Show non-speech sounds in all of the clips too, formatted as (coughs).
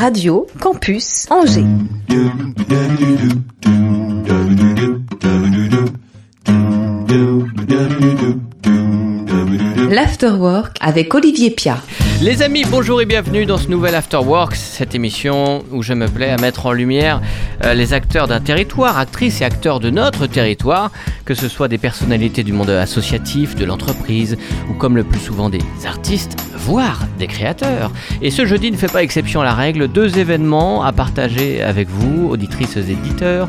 Radio Campus Angers. L'Afterwork avec Olivier Pia. Les amis, bonjour et bienvenue dans ce nouvel Afterwork, cette émission où je me plais à mettre en lumière euh, les acteurs d'un territoire, actrices et acteurs de notre territoire, que ce soit des personnalités du monde associatif, de l'entreprise, ou comme le plus souvent des artistes, voire des créateurs. Et ce jeudi ne fait pas exception à la règle, deux événements à partager avec vous, auditrices et éditeurs.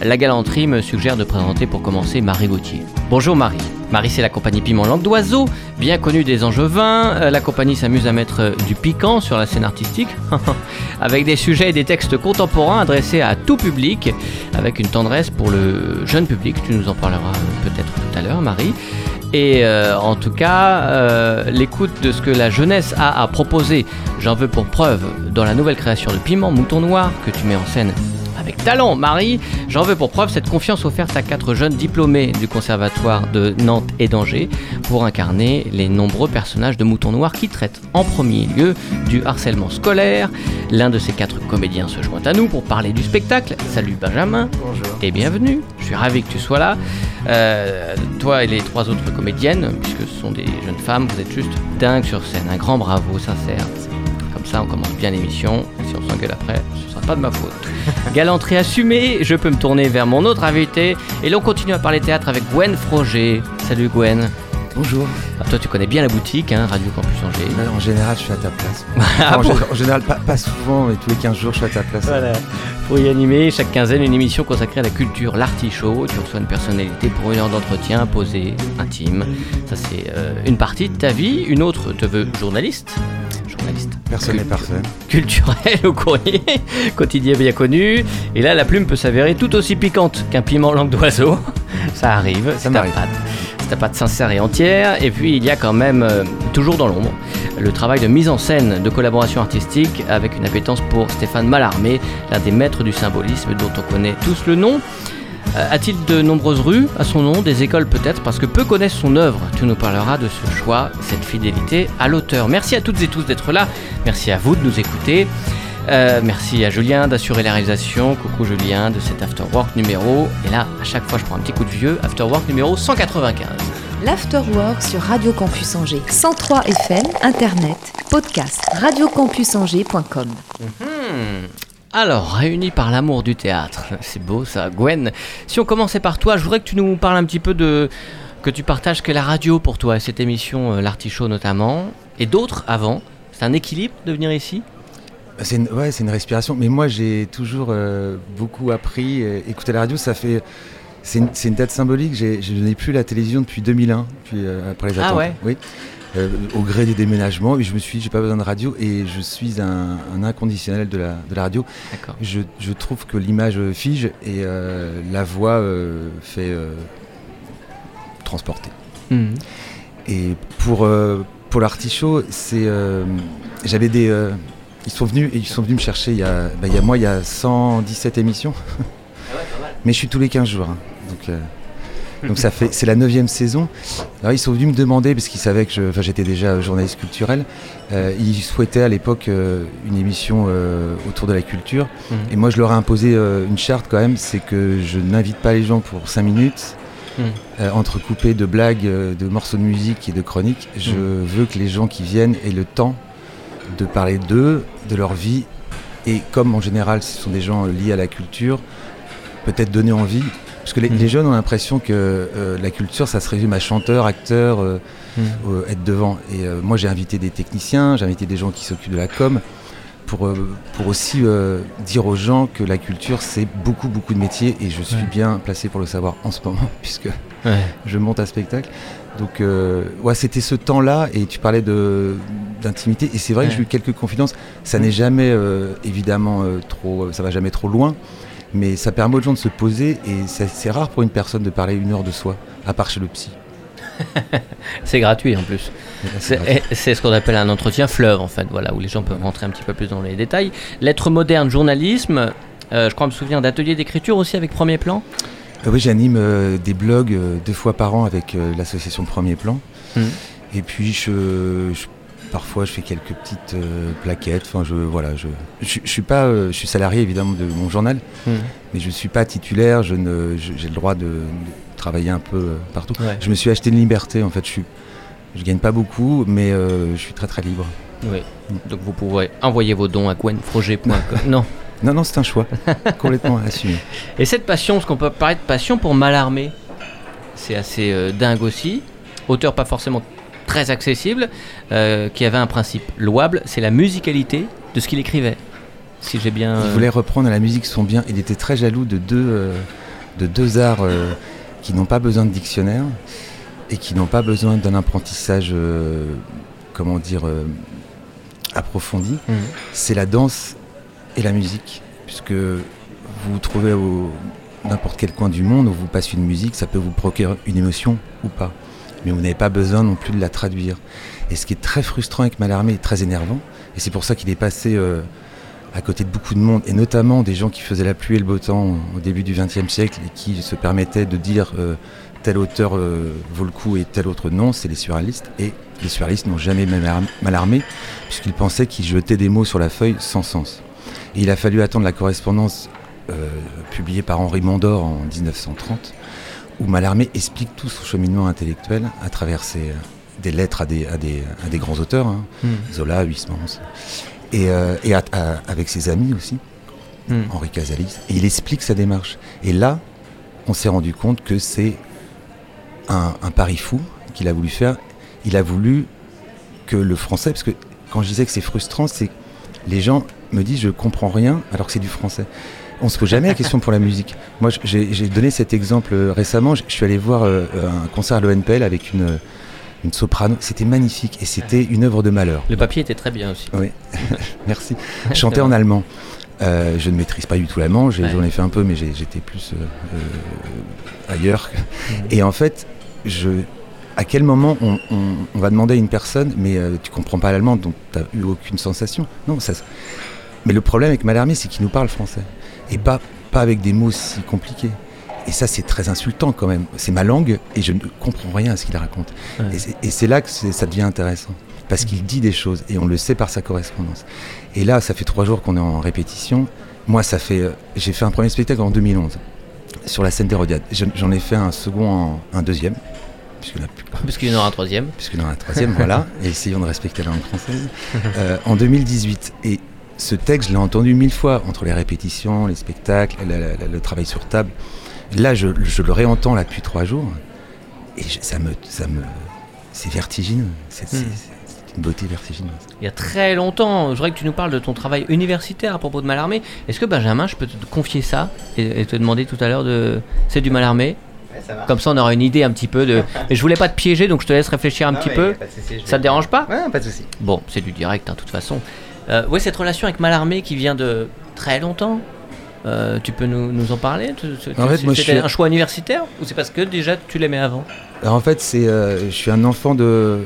La galanterie me suggère de présenter pour commencer Marie Gauthier. Bonjour Marie. Marie, c'est la compagnie Piment Langue d'Oiseau, bien connue des Angevins. Euh, La compagnie s'amuse à mettre euh, du piquant sur la scène artistique, (laughs) avec des sujets et des textes contemporains adressés à tout public, avec une tendresse pour le jeune public. Tu nous en parleras euh, peut-être tout à l'heure, Marie. Et en tout cas, l'écoute de ce que la jeunesse a à proposer, j'en veux pour preuve dans la nouvelle création de Piment Mouton Noir que tu mets en scène avec talent, Marie. J'en veux pour preuve cette confiance offerte à quatre jeunes diplômés du conservatoire de Nantes et d'Angers pour incarner les nombreux personnages de Mouton Noir qui traitent en premier lieu du harcèlement scolaire. L'un de ces quatre comédiens se joint à nous pour parler du spectacle. Salut Benjamin. Bonjour. Et bienvenue. Je suis ravi que tu sois là. Euh, toi et les trois autres comédiennes, puisque ce sont des jeunes femmes, vous êtes juste dingues sur scène. Un grand bravo, sincère. Comme ça, on commence bien l'émission. Si on s'engueule après, ce sera pas de ma faute. (laughs) Galanterie assumée, je peux me tourner vers mon autre invité. Et l'on continue à parler théâtre avec Gwen Froger. Salut Gwen. Bonjour. Ah, toi, tu connais bien la boutique, hein, Radio Campus Angers. Là, en général, je suis à ta place. (laughs) Ah en, général, pas, pas souvent, mais tous les 15 jours, je suis à ta place. Voilà. Pour y animer chaque quinzaine une émission consacrée à la culture, l'artichaut. Tu reçois une personnalité pour une heure d'entretien posé, intime. Ça, c'est euh, une partie de ta vie. Une autre te veut journaliste. Journaliste. Personne n'est parfait. Culturel au courrier, (laughs) quotidien bien connu. Et là, la plume peut s'avérer tout aussi piquante qu'un piment langue d'oiseau. (laughs) Ça arrive, c'est ta m'arrive. C'est ta patte sincère et entière. Et puis, il y a quand même, euh, toujours dans l'ombre, le travail de mise en scène, de collaboration artistique avec une appétence pour Stéphane Mallarmé, l'un des maîtres du symbolisme dont on connaît tous le nom. Euh, A-t-il de nombreuses rues à son nom, des écoles peut-être, parce que peu connaissent son œuvre? Tu nous parleras de ce choix, cette fidélité à l'auteur. Merci à toutes et tous d'être là, merci à vous de nous écouter. Euh, merci à Julien d'assurer la réalisation. Coucou Julien de cet Afterwork numéro. Et là, à chaque fois, je prends un petit coup de vieux. Afterwork numéro 195. L'Afterwork sur Radio Campus Angers. 103 FM, Internet, podcast, radiocampusangers.com. Hmm. Alors, réunis par l'amour du théâtre, (laughs) c'est beau ça, Gwen. Si on commençait par toi, je voudrais que tu nous parles un petit peu de. que tu partages que la radio pour toi, cette émission, euh, l'Artichaut notamment, et d'autres avant. C'est un équilibre de venir ici? C'est une, ouais, c'est une respiration. Mais moi, j'ai toujours euh, beaucoup appris. euh, écouter la radio, ça fait. C'est une, c'est une date symbolique. J'ai- Je n'ai plus la télévision depuis 2001, puis euh, après les Ah attentats. ouais? Oui. Euh, au gré des déménagements, je me suis, j'ai pas besoin de radio et je suis un, un inconditionnel de la, de la radio. Je, je trouve que l'image fige et euh, la voix euh, fait transporter. Mhm. Et pour, pour l'artichaut, c'est, j'avais des, ils sont venus, ils sont venus me chercher il y a, bah, il y a moi, il y a 117 émissions. (laughs) Mais je suis tous les 15 jours. hein. Donc, donc ça fait, c'est la neuvième saison. Alors ils sont venus me demander parce qu'ils savaient que je, enfin, j'étais déjà journaliste culturel. euh, ils souhaitaient à l'époque euh, une émission euh, autour de la culture. Mhm. Et moi, je leur ai imposé une charte quand même, c'est que je n'invite pas les gens pour 5 minutes, Mhm. euh, entrecoupés de blagues, euh, de morceaux de musique et de chroniques. Je Mhm. veux que les gens qui viennent aient le temps de parler d'eux, de leur vie. Et comme en général, ce sont des gens liés à la culture, peut-être donner envie. Parce que les, Mhm. les jeunes ont l'impression que euh, la culture, ça se résume à chanteur, acteur, euh, Mhm. euh, être devant. Et moi, j'ai invité des techniciens, j'ai invité des gens qui s'occupent de la com pour, pour aussi dire aux gens que la culture, c'est beaucoup, beaucoup de métiers et je suis Ouais. bien placé pour le savoir en ce moment (laughs) puisque Ouais. je monte un spectacle. Donc, ouais, c'était ce temps-là et tu parlais de d'intimité et c'est vrai que j'ai eu quelques confidences. Ça n'est jamais, évidemment, trop, ça va jamais trop loin. Mais ça permet aux gens de se poser et c'est rare pour une personne de parler une heure de soi, à part chez le psy. (laughs) C'est gratuit en plus. Là, c'est ce qu'on appelle un entretien fleuve en fait, voilà, où les gens peuvent rentrer un petit peu plus dans les détails. Lettres modernes, journalisme, euh, je crois me souvenir d'ateliers d'écriture aussi avec premier plan. Euh, oui, j'anime euh, des blogs deux fois par an avec l'association Premier Plan. Mhm. Et puis, je, je- parfois, je fais quelques petites euh, plaquettes. Enfin, je, voilà, je, je, je suis pas, euh, je suis salarié évidemment de mon journal, Mhm. mais je suis pas titulaire. Je ne, j'ai le droit de, de travailler un peu euh, partout. Ouais. Je me suis acheté une liberté. En fait, je suis, je gagne pas beaucoup, mais je suis très très libre. Oui. Donc vous pouvez envoyer vos dons à gwenfroger.com. (laughs) non. Non, non, c'est un choix (laughs) complètement assumé. Et cette passion, ce qu'on peut parler de passion pour Mallarmé, c'est assez dingue aussi. Auteur pas forcément très accessible, euh, qui avait un principe louable, c'est la musicalité de ce qu'il écrivait. Si j'ai bien. Il voulait reprendre la musique son bien. Il était très jaloux de deux, euh, de deux arts euh, qui n'ont pas besoin de dictionnaire et qui n'ont pas besoin d'un apprentissage, comment dire, approfondi. Mhm. C'est la danse et la musique, puisque vous vous trouvez au n'importe quel coin du monde où vous passez une musique, ça peut vous procurer une émotion ou pas. Mais vous n'avez pas besoin non plus de la traduire. Et ce qui est très frustrant avec Mallarmé et très énervant, et c'est pour ça qu'il est passé euh, à côté de beaucoup de monde, et notamment des gens qui faisaient la pluie et le beau temps au début du XXe siècle et qui se permettaient de dire euh, tel auteur euh, vaut le coup et tel autre non, c'est les surréalistes. Et les surréalistes n'ont jamais Mallarmé, puisqu'ils pensaient qu'ils jetaient des mots sur la feuille sans sens. Et il a fallu attendre la correspondance publiée par Henri Mondor en 1930, où Mallarmé explique tout son cheminement intellectuel à travers ses, euh, des lettres à des, à des, à des grands auteurs, hein, Mhm. Zola, Huysmans, et, euh, et à- à- avec ses amis aussi, Mhm. Henri Casalis, et il explique sa démarche. Et là, on s'est rendu compte que c'est un, un pari fou qu'il a voulu faire. Il a voulu que le français, parce que quand je disais que c'est frustrant, c'est que les gens me disent je comprends rien alors que c'est du français. On se pose jamais la question pour la musique. Moi, j'ai donné cet exemple euh, récemment. Je suis allé voir euh, un concert à l'ONPL avec une, une soprano. C'était magnifique et c'était une œuvre de malheur. Le papier était très bien aussi. Oui, (laughs) merci. Chanter en allemand. Euh, je ne maîtrise pas du tout l'allemand, Ouais. j'en ai fait un peu, mais j'étais plus euh, euh, ailleurs. Et en fait, je, à quel moment on, on- on va demander à une personne, mais euh, tu comprends pas l'allemand, donc tu n'as eu aucune sensation? Non, ça. Mais le problème avec Mallarmé, c'est qu'il nous parle français. Et pas, pas avec des mots si compliqués. Et ça, c'est très insultant quand même. C'est ma langue et je ne comprends rien à ce qu'il raconte. Ouais. Et c'est- là que ça devient intéressant. Parce qu'il dit des choses et on le sait par sa correspondance. Et là, ça fait trois jours qu'on est en répétition. Moi, ça fait. euh, J'ai fait un premier spectacle en 2011 sur la scène d'Hérodiade. Je- J'en ai fait un second, en, un deuxième, puisque la plus- Parce qu'il y en aura un troisième. puisque dans la troisième, voilà, (laughs) et essayons de respecter la langue française, euh, en 2018. Et ce texte, je l'ai entendu mille fois, entre les répétitions, les spectacles, la- la- la- le travail sur table. Là, je, je le réentends là depuis trois jours, et je- ça me... Ça me c'est vertigineux, c'est Hmm. c'est une beauté vertigineuse. Il y a très longtemps, je voudrais que tu nous parles de ton travail universitaire à propos de Mallarmé. Est-ce que Benjamin, je peux te confier ça et, et te demander tout à l'heure de. C'est du Mallarmé Comme ça, on aura une idée un petit peu de. (laughs) Mais je voulais pas te piéger, donc je te laisse réfléchir un petit peu. Ça te dérange pas? Ouais, pas de souci. Bon, c'est du direct, hein, de toute façon. Euh, ouais, cette relation avec Mallarmé qui vient de très longtemps. euh, tu peux nous, nous en parler? C'était suis- un choix universitaire ou c'est parce que déjà tu l'aimais avant? Alors en fait, c'est, euh, je suis un enfant de,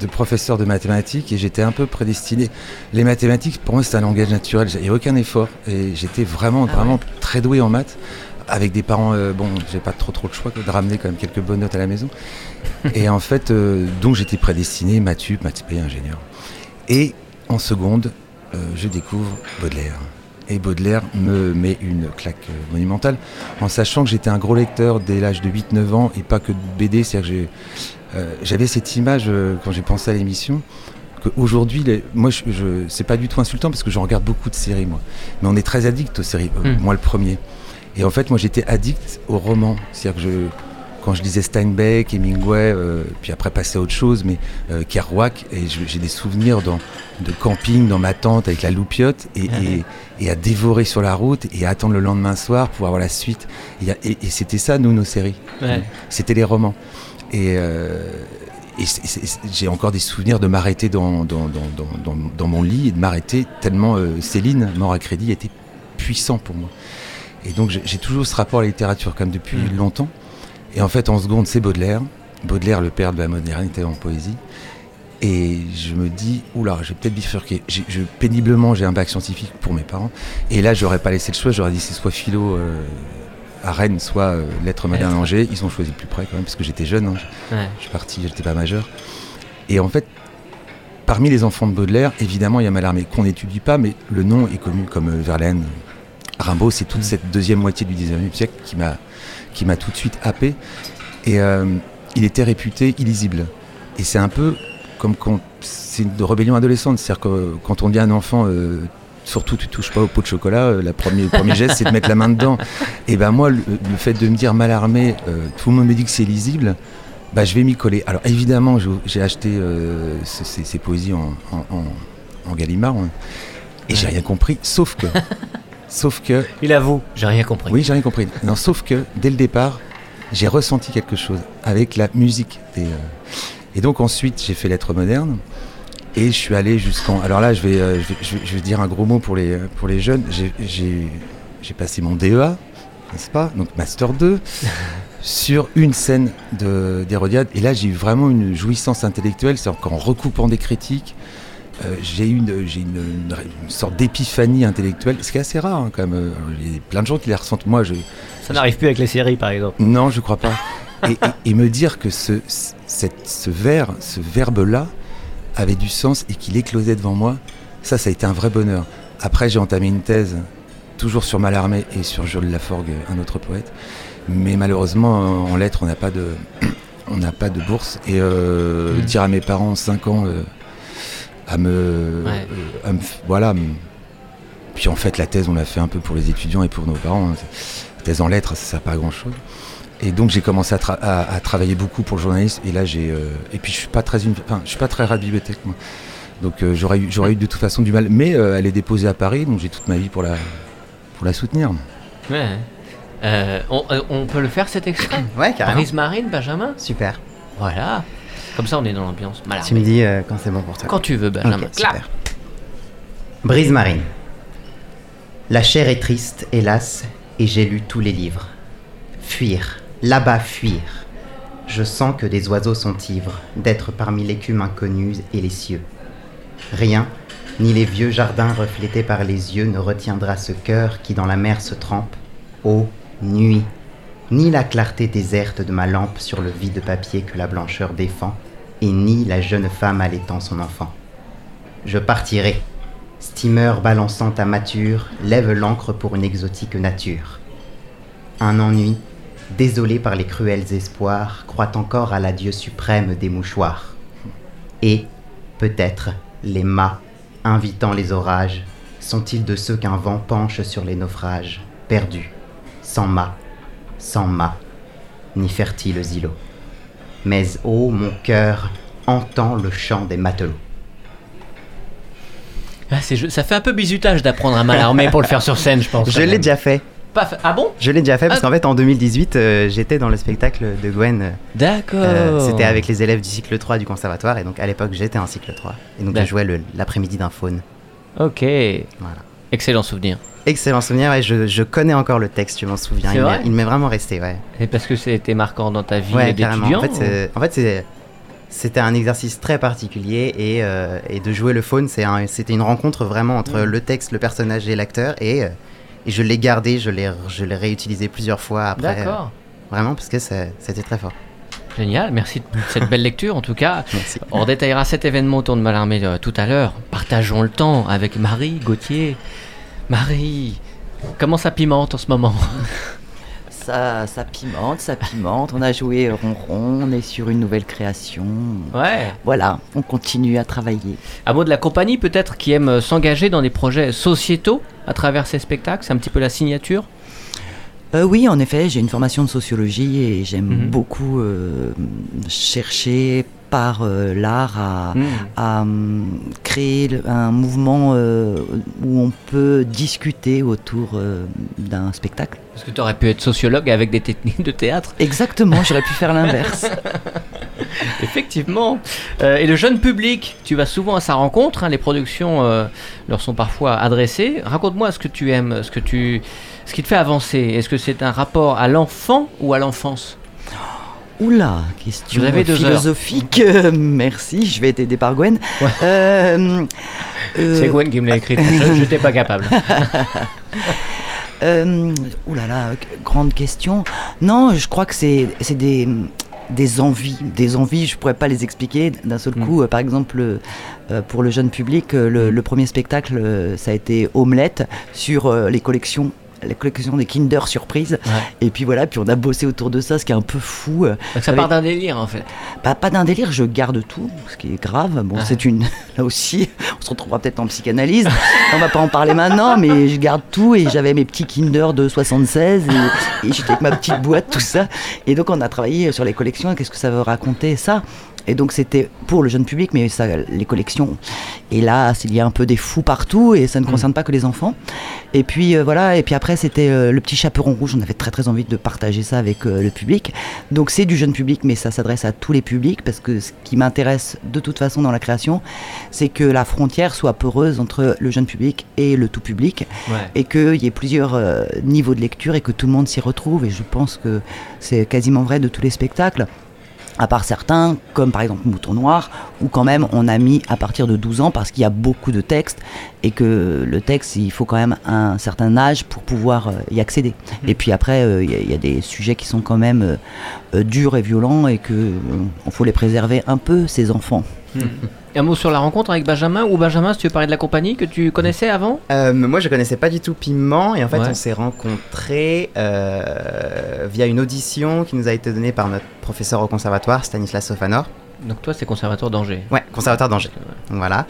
de professeur de mathématiques et j'étais un peu prédestiné. Les mathématiques, pour moi, c'est un langage naturel. Il n'y a aucun effort et j'étais vraiment, Ah vraiment très doué en maths. Avec des parents, euh, bon, j'ai pas trop trop le choix de ramener quand même quelques bonnes notes à la maison. (laughs) et en fait, donc j'étais prédestiné, maths sup, maths ingénieur. Et en seconde, euh, je découvre Baudelaire. Et Baudelaire me met une claque monumentale, en sachant que j'étais un gros lecteur dès l'âge de 8-9 ans, et pas que de BD, c'est-à-dire que j'ai- euh, j'avais cette image euh, quand j'ai pensé à l'émission, moi, je, je- c'est pas du tout insultant, parce que j'en regarde beaucoup de séries, moi. Mais on est très addict aux séries, Hmm. moi le premier. Et en fait, moi, j'étais addict aux romans, c'est-à-dire que je quand je lisais Steinbeck, Hemingway, euh, puis après passer à autre chose, mais euh, Kerouac, et j'ai des souvenirs dans, de camping dans ma tente avec la loupiote, et, et- et à dévorer sur la route, et à attendre le lendemain soir pour avoir la suite. Et, c'était ça, nous, nos séries. Ouais. C'était les romans. Et, euh, et j'ai encore des souvenirs de m'arrêter dans, dans, dans, dans- dans- dans mon lit et de m'arrêter tellement euh, Céline, mort à crédit, était puissant pour moi. Et donc j'ai toujours ce rapport à la littérature, comme depuis Mm. longtemps. Et en fait, en seconde, c'est Baudelaire. Baudelaire, le père de la modernité en poésie. Et je me dis, oula, j'ai peut-être bifurqué. Je, péniblement, j'ai un bac scientifique pour mes parents. Et là, j'aurais pas laissé le choix, j'aurais dit c'est soit philo euh, à Rennes, soit euh, lettres modernes à Angers. Ils ont choisi le plus près quand même, parce que j'étais jeune. hein. Ouais. Je suis parti, j'étais pas majeur. Et en fait, parmi les enfants de Baudelaire, évidemment, il y a Mallarmé, qu'on n'étudie pas, mais le nom est connu comme euh, Verlaine, Rimbaud. C'est toute cette deuxième moitié du 19e siècle qui m'a, qui m'a tout de suite happé. Et euh, il était réputé illisible. Et c'est un peu comme quand c'est une rébellion adolescente. C'est-à-dire que quand on dit à un enfant, euh, surtout tu touches pas au pot de chocolat, euh, la le premier geste c'est de mettre la main dedans. Et ben moi, le, le fait de me dire Mallarmé, euh, tout le monde me dit que c'est lisible, bah, je vais m'y coller. Alors évidemment, j'ai acheté ces, ces- ces poésies en, en, en- en Gallimard hein, et j'ai rien compris, sauf que, (laughs) sauf que, Il avoue, j'ai rien compris. oui, j'ai rien compris. Non, sauf que dès le départ, j'ai ressenti quelque chose avec la musique. des, euh, Et donc ensuite, j'ai fait lettres modernes et je suis allé jusqu'en. Alors là, je vais, euh, je vais, je vais- je vais dire un gros mot pour les, pour les jeunes. J'ai- passé mon DEA, n'est-ce pas? Donc Master 2 (laughs) sur une scène de- d'Hérodiade. Et là, j'ai eu vraiment une jouissance intellectuelle, c'est-à-dire qu'en recoupant des critiques, euh, j'ai eu une, j'ai une, une- une sorte d'épiphanie intellectuelle, ce qui est assez rare hein, quand même. Euh, Il y a plein de gens qui les ressentent. Moi, je, Ça n'arrive plus avec les séries, par exemple. non, je crois pas. Et, et- et me dire que ce, cette- ce vers, ce verbe-là, avait du sens et qu'il éclosait devant moi, ça, ça a été un vrai bonheur. Après, j'ai entamé une thèse, toujours sur Mallarmé et sur Jules Laforgue, un autre poète. Mais malheureusement, en lettres, on n'a pas de, (clears throat) on n'a pas de bourse. Et euh, Mhm. dire à mes parents, 5 ans, euh, à me, Ouais. à me f- voilà. Puis en fait, la thèse, on l'a fait un peu pour les étudiants et pour nos parents. hein. La thèse en lettres, ça sert pas à grand chose. Et donc j'ai commencé à, tra- à- à travailler beaucoup pour le journalisme. Et là, j'ai. euh, et puis je suis pas très, une- enfin, je suis pas très rat de bibliothèque, moi. Donc euh, j'aurais eu, j'aurais eu de toute façon du mal. Mais euh, elle est déposée à Paris, donc j'ai toute ma vie pour la, pour la soutenir. Ouais. Euh, on, on peut le faire cet extrait? Ouais, carrément. Brise Marine, Benjamin? Super. Voilà. Comme ça, on est dans l'ambiance. Tu me dis euh, quand c'est bon pour toi. Quand tu veux, Benjamin. Ok, super. Brise marine. La chair est triste, hélas, et j'ai lu tous les livres. Fuir, là-bas fuir. Je sens que des oiseaux sont ivres d'être parmi l'écume inconnue et les cieux. Rien, ni les vieux jardins reflétés par les yeux ne retiendra ce cœur qui dans la mer se trempe. Ô nuit, ni la clarté déserte de ma lampe sur le vide papier que la blancheur défend, et ni la jeune femme allaitant son enfant. Je partirai. Steamer balançant à mature, lève l'ancre pour une exotique nature. Un ennui, désolé par les cruels espoirs, croit encore à l'adieu suprême des mouchoirs. Et, peut-être, les mâts, invitant les orages, sont-ils de ceux qu'un vent penche sur les naufrages, perdus, sans mât, sans mât, ni fertiles îlots. Mais ô mon cœur, entend le chant des matelots. Ah, c'est ça fait un peu bizutage d'apprendre à Mallarmé pour le faire sur scène, je pense. Je l'ai déjà fait. Pas Ah bon? Je l'ai déjà fait parce Ah. qu'en fait en 2018 euh, j'étais dans le spectacle de Gwen. euh, D'accord. euh, C'était avec les élèves du cycle 3 du conservatoire et donc à l'époque j'étais en cycle 3 et donc je jouais le- l'après-midi d'un faune. Ok. Voilà. Excellent souvenir. Excellent souvenir, ouais, je, je connais encore le texte, je m'en souviens. Il m'est- il m'est vraiment resté, ouais. Et parce que c'était marquant dans ta vie Ouais, d'étudiant En fait, ou- c'est- en fait, c'est- c'était un exercice très particulier et, euh, et de jouer le faune, c'est un- c'était une rencontre vraiment entre le texte, le personnage et l'acteur et, euh, et je l'ai gardé, je l'ai je l'ai réutilisé plusieurs fois après. euh, D'accord. vraiment parce que c'était très fort. Génial. Merci de cette belle lecture. En tout cas, (laughs) Merci. on détaillera cet événement autour de Mallarmé euh, tout à l'heure. Partageons le temps avec Marie Gauthier. Marie, comment ça pimente en ce moment (laughs) Ça, ça pimente, ça pimente. On a joué Ronron, on est sur une nouvelle création. Ouais. Voilà, on continue à travailler. Un mot de la compagnie peut-être qui aime s'engager dans des projets sociétaux à travers ces spectacles. C'est un petit peu la signature. Euh, oui, en effet, j'ai une formation de sociologie et j'aime Mhm. beaucoup euh, chercher par euh, l'art à, Hmm. à, hum, créer un mouvement euh, où on peut discuter autour euh, d'un spectacle. Parce que tu aurais pu être sociologue avec des techniques de théâtre. Exactement, j'aurais pu faire l'inverse. (laughs) Effectivement. Euh, et le jeune public, tu vas souvent à sa rencontre. hein, les productions euh, leur sont parfois adressées. Raconte-moi ce que tu aimes, ce que tu, ce qui te fait avancer. Est-ce que c'est un rapport à l'enfant ou à l'enfance? Oula, question Vous avez deux heures. philosophique. Euh, (laughs) merci, je vais être par Gwen. Euh, euh, C'est Gwen qui me l'a écrit. Je n'étais pas capable. (laughs) Euh, ouh là là, grande question. Non, je crois que c'est des des envies, des envies, je pourrais pas les expliquer d'un seul Mm. coup. Par exemple, euh, pour le jeune public, le, le premier spectacle, ça a été Omelette sur euh, les collections les collections des Kinder Surprise et puis voilà puis on a bossé autour de ça ce qui est un peu fou euh, Donc ça avec- part d'un délire en fait. pas, pas d'un délire, je garde tout, ce qui est grave. Bon, Ah. c'est une. (laughs) Là aussi, on se retrouvera peut-être en psychanalyse. (laughs) on va pas en parler maintenant, mais je garde tout et j'avais mes petits Kinder de 76 et, et j'étais avec ma petite boîte, tout ça. Et donc, on a travaillé sur les collections. Qu'est-ce que ça veut raconter, ça? Et donc c'était pour le jeune public, mais ça, les collections. Et là, il y a un peu des fous partout et ça ne concerne pas que les enfants. Et puis euh, voilà, et puis après c'était euh, le petit chaperon rouge. On avait très très envie de partager ça avec euh, le public. Donc c'est du jeune public, mais ça s'adresse à tous les publics parce que ce qui m'intéresse de toute façon dans la création, c'est que la frontière soit poreuse entre le jeune public et le tout public Ouais. et qu'il y ait plusieurs niveaux de lecture et que tout le monde s'y retrouve. Et je pense que c'est quasiment vrai de tous les spectacles. À part certains, comme par exemple Mouton Noir, où quand même on a mis à partir de 12 ans parce qu'il y a beaucoup de textes et que le texte, il faut quand même un certain âge pour pouvoir euh, y accéder. Et puis après, euh, il y, a- il y a des sujets qui sont quand même euh, durs et violents et que euh, faut les préserver un peu, ces enfants. Un mot sur la rencontre avec Benjamin ou Benjamin, si tu veux parler de la compagnie que tu connaissais avant? Euh, moi, je connaissais pas du tout Piment et en fait, Ouais. on s'est rencontrés euh, via une audition qui nous a été donnée par notre professeur au conservatoire, Stanislas Sofanor. Donc toi, c'est conservatoire d'Angers. Ouais, conservateur d'Angers. Voilà.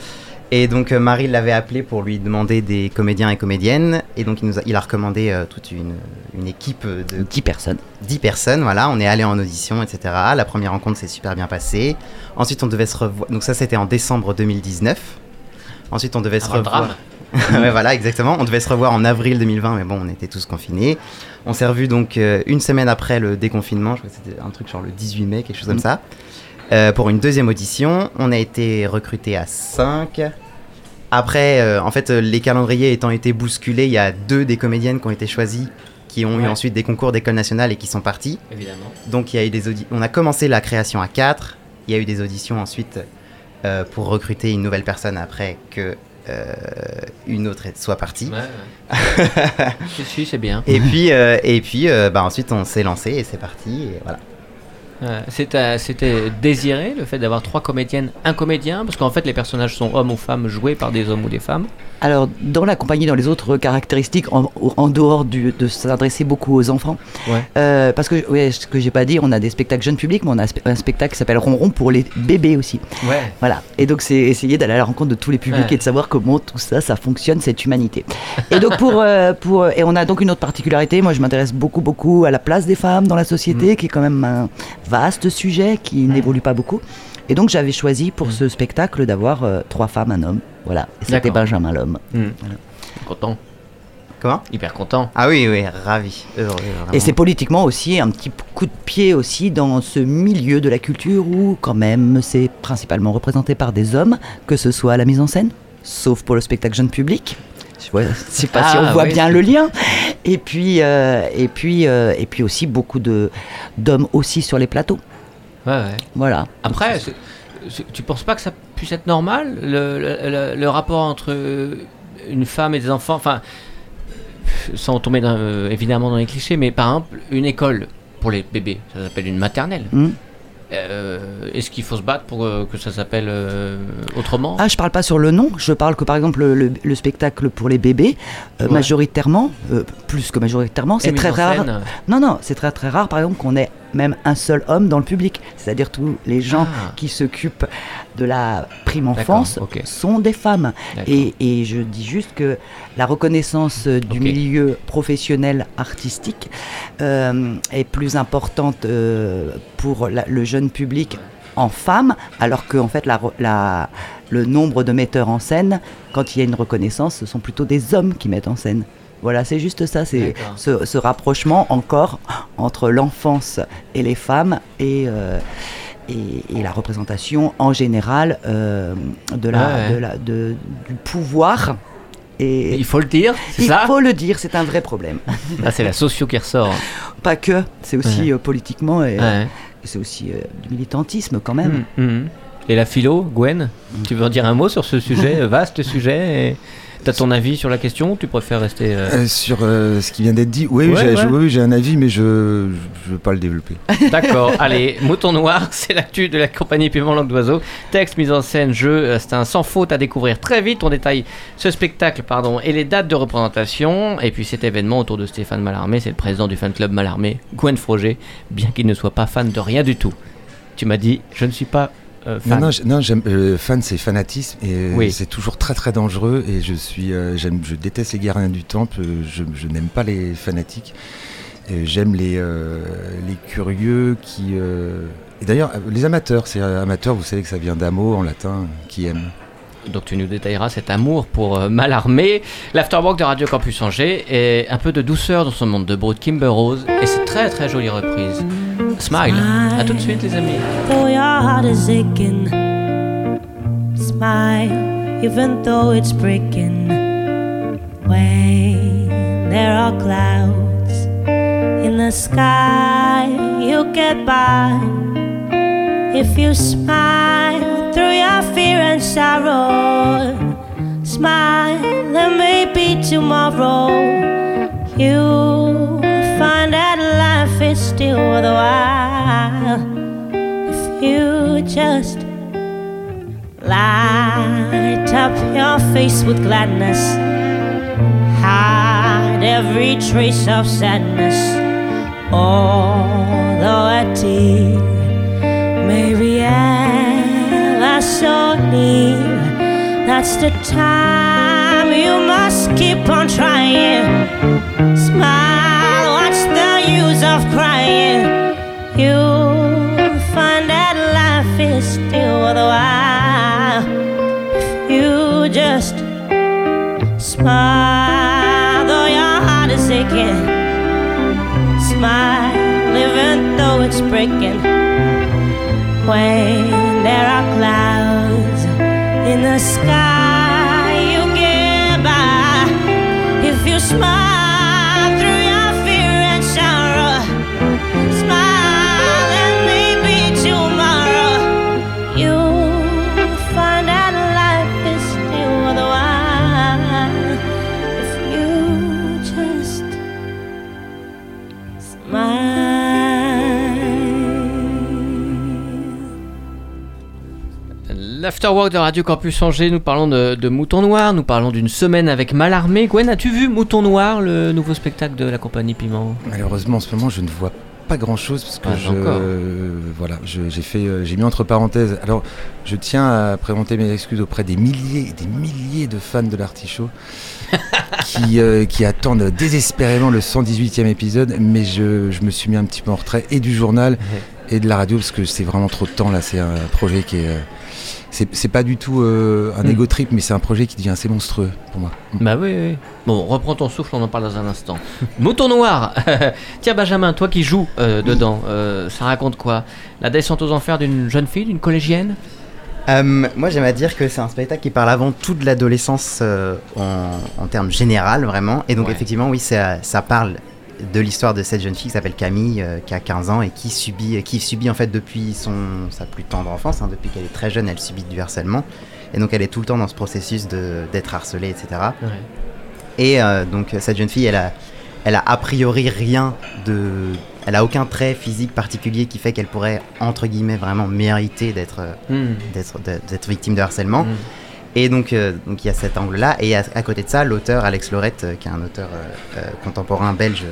Et donc euh, Marie l'avait appelé pour lui demander des comédiens et comédiennes. Et donc il, nous a, il a recommandé euh, toute une, une équipe de 10 personnes. 10 personnes. Voilà, on est allé en audition, etc. La première rencontre s'est super bien passée. Ensuite, on devait se revoir. Donc ça, c'était en décembre 2019. Ensuite, on devait se revoir. (laughs) ouais, voilà, exactement. On devait se revoir en avril 2020, mais bon, on était tous confinés. On s'est revus donc euh, une semaine après le déconfinement. Je crois que c'était un truc genre le 18 mai, quelque chose comme Mm. ça. Euh, pour une deuxième audition, on a été recrutés à 5. Après, euh, en fait, euh, les calendriers étant été bousculés, il y a deux des comédiennes qui ont été choisies, qui ont eu ensuite des concours d'école nationale et qui sont parties. Évidemment. Donc il y a eu des on a commencé la création à 4. Il y a eu des auditions ensuite euh, pour recruter une nouvelle personne après que euh, une autre soit partie. Ouais, (laughs) ouais. si, si, c'est bien. Et puis, euh, et puis euh, bah, ensuite on s'est lancé et c'est parti. Et voilà. Ouais, C'était désiré le fait d'avoir trois comédiennes, un comédien, parce qu'en fait les personnages sont hommes ou femmes joués par des hommes ou des femmes. Alors, dans la compagnie, dans les autres caractéristiques, en, en dehors du- de s'adresser beaucoup aux enfants, Ouais. euh, parce que, ouais, ce que j'ai pas dit, on a des spectacles jeunes publics, mais on a un spe- un spectacle qui s'appelle Ronron pour les bébés aussi. Ouais. Voilà. Et donc, c'est essayer d'aller à la rencontre de tous les publics et de savoir comment tout ça, ça fonctionne, cette humanité. Et donc, pour, euh, pour, et on a donc une autre particularité. Moi, je m'intéresse beaucoup, beaucoup à la place des femmes dans la société, Mm. qui est quand même un vaste sujet qui n'évolue pas beaucoup. Et donc, j'avais choisi pour ce spectacle d'avoir euh, trois femmes, un homme. Voilà. Et c'était Mm. Benjamin l'homme. Voilà. Content, Comment? Hyper content. Ah oui, oui, ravi, heureux. Et c'est politiquement aussi un petit coup de pied aussi dans ce milieu de la culture où quand même c'est principalement représenté par des hommes, que ce soit à la mise en scène, sauf pour le spectacle jeune public. Je sais pas si Ah, on voit ouais, bien le lien. Et puis, euh, et puis, euh, et puis aussi beaucoup de d'hommes aussi sur les plateaux. Ouais, ouais. Voilà. Après, c'est- c'est- tu penses pas que ça puisse être normal, le, le- le- le rapport entre une femme et des enfants? Enfin, sans tomber dans, euh, évidemment dans les clichés, mais par exemple, une école pour les bébés, ça s'appelle une maternelle. Hmm. Euh, Est-ce qu'il faut se battre pour euh, que ça s'appelle euh, autrement? Ah, je parle pas sur le nom, je parle que par exemple le, le- le spectacle pour les bébés, Ouais. majoritairement, plus que majoritairement, c'est très rare. scène Non, non, c'est très très rare par exemple qu'on ait même un seul homme dans le public. C'est-à-dire tous les gens Ah. qui s'occupent de la prime enfance sont des femmes. Et, et je dis juste que la reconnaissance euh, du milieu professionnel artistique euh, est plus importante euh, pour la- le jeune public en femmes, alors que en fait la, re- la- le nombre de metteurs en scène, quand il y a une reconnaissance, ce sont plutôt des hommes qui mettent en scène. Voilà, c'est juste ça, c'est ce, ce rapprochement encore entre l'enfance et les femmes et, euh, et, et la représentation en général euh, de la, ouais. de la- de- du pouvoir. Et Il faut le dire, c'est il ça faut le dire, c'est un vrai problème. (laughs) Là, c'est la socio qui ressort. Pas que, c'est aussi Ouais. euh, politiquement et, Ouais. et c'est aussi du militantisme quand même. Mhm, mhm. Et la philo, Gwen, tu veux en dire un mot sur ce sujet, vaste sujet et T'as ton avis sur la question ou tu préfères rester. euh, Euh, sur euh, ce qui vient d'être dit, oui, Ouais, j'ai ouais. oui, j'ai un avis, mais je ne veux pas le développer. (laughs) D'accord, allez, Mouton Noir, (laughs) c'est l'actu de la compagnie Piment Langue d'Oiseau. Texte, mise en scène, jeu, c'est un sans faute à découvrir très vite. On détaille ce spectacle pardon, et les dates de représentation. Et puis cet événement autour de Stéphane Mallarmé, c'est le président du fan club Mallarmé, Gwen Froger, bien qu'il ne soit pas fan de rien du tout. Tu m'as dit, je ne suis pas euh, Non, fan. non, euh, fan, c'est fanatisme et Oui. c'est toujours très très dangereux. Et je suis, euh, j'aime, je déteste les gardiens du temple. Je, je n'aime pas les fanatiques. J'aime les, les curieux qui. Et d'ailleurs, les amateurs, c'est amateurs, vous savez que ça vient d'amo en latin, qui aiment. Donc tu nous détailleras cet amour pour euh, Mallarmé. L'afterwork de Radio Campus Angers et un peu de douceur dans son monde de brut Kimber Rose et cette très très jolie reprise. Smile. À tout de suite les amis. though your heart is aching. Smile, even though it's breaking. When there are clouds in the sky, you get by. If you smile through your fear and sorrow, smile, there may be tomorrow. You find out life is still worthwhile if you just light up your face with gladness, hide every trace of sadness, although a tear may be ever so near. That's the time you must keep on trying. Smile, You'll find that life is still worthwhile if you just smile, though your heart is aching. Smile, even though it's breaking. When there are clouds in the sky, you get by. If you smile L'afterwork de Radio Campus Angers, nous parlons de, de Mouton Noir, nous parlons d'une semaine avec Mallarmé. Gwen, as-tu vu Mouton Noir, le nouveau spectacle de la compagnie Piment? Malheureusement, en ce moment, je ne vois pas grand chose parce que je, voilà, je- j'ai fait, euh, j'ai mis entre parenthèses. Alors, je tiens à présenter mes excuses auprès des milliers, et des milliers de fans de l'artichaut (laughs) qui, euh, qui attendent désespérément le 118e épisode, mais je, je me suis mis un petit peu en retrait et du journal et de la radio parce que c'est vraiment trop de temps là. C'est un projet qui est, euh, c'est c'est pas du tout euh, un Mm. ego trip, mais c'est un projet qui devient assez monstrueux pour moi. Bah oui, oui. Bon, reprends ton souffle, on en parle dans un instant. (laughs) Mouton Noir (laughs) Tiens Benjamin, toi qui joues euh, dedans, euh, ça raconte quoi? La descente aux enfers d'une jeune fille, d'une collégienne? Euh, moi, j'aime à dire que c'est un spectacle qui parle avant tout de l'adolescence euh, en, en termes général, vraiment. Et donc, Ouais. effectivement, oui, ça, ça parle de l'histoire de cette jeune fille qui s'appelle Camille, euh, qui a 15 ans et qui subit, qui subit en fait depuis son, sa plus tendre enfance, hein, depuis qu'elle est très jeune, elle subit du harcèlement. Et donc, elle est tout le temps dans ce processus d'être harcelée, etc. Et euh, donc cette jeune fille, elle a, elle a a priori rien de, elle a aucun trait physique particulier qui fait qu'elle pourrait entre guillemets vraiment mériter d'être, euh, d'être victime de harcèlement. Hmm. Et donc, euh, donc il y a cet angle-là. Et à, à côté de ça, l'auteur Alex Lorette, euh, qui est un auteur euh, contemporain belge,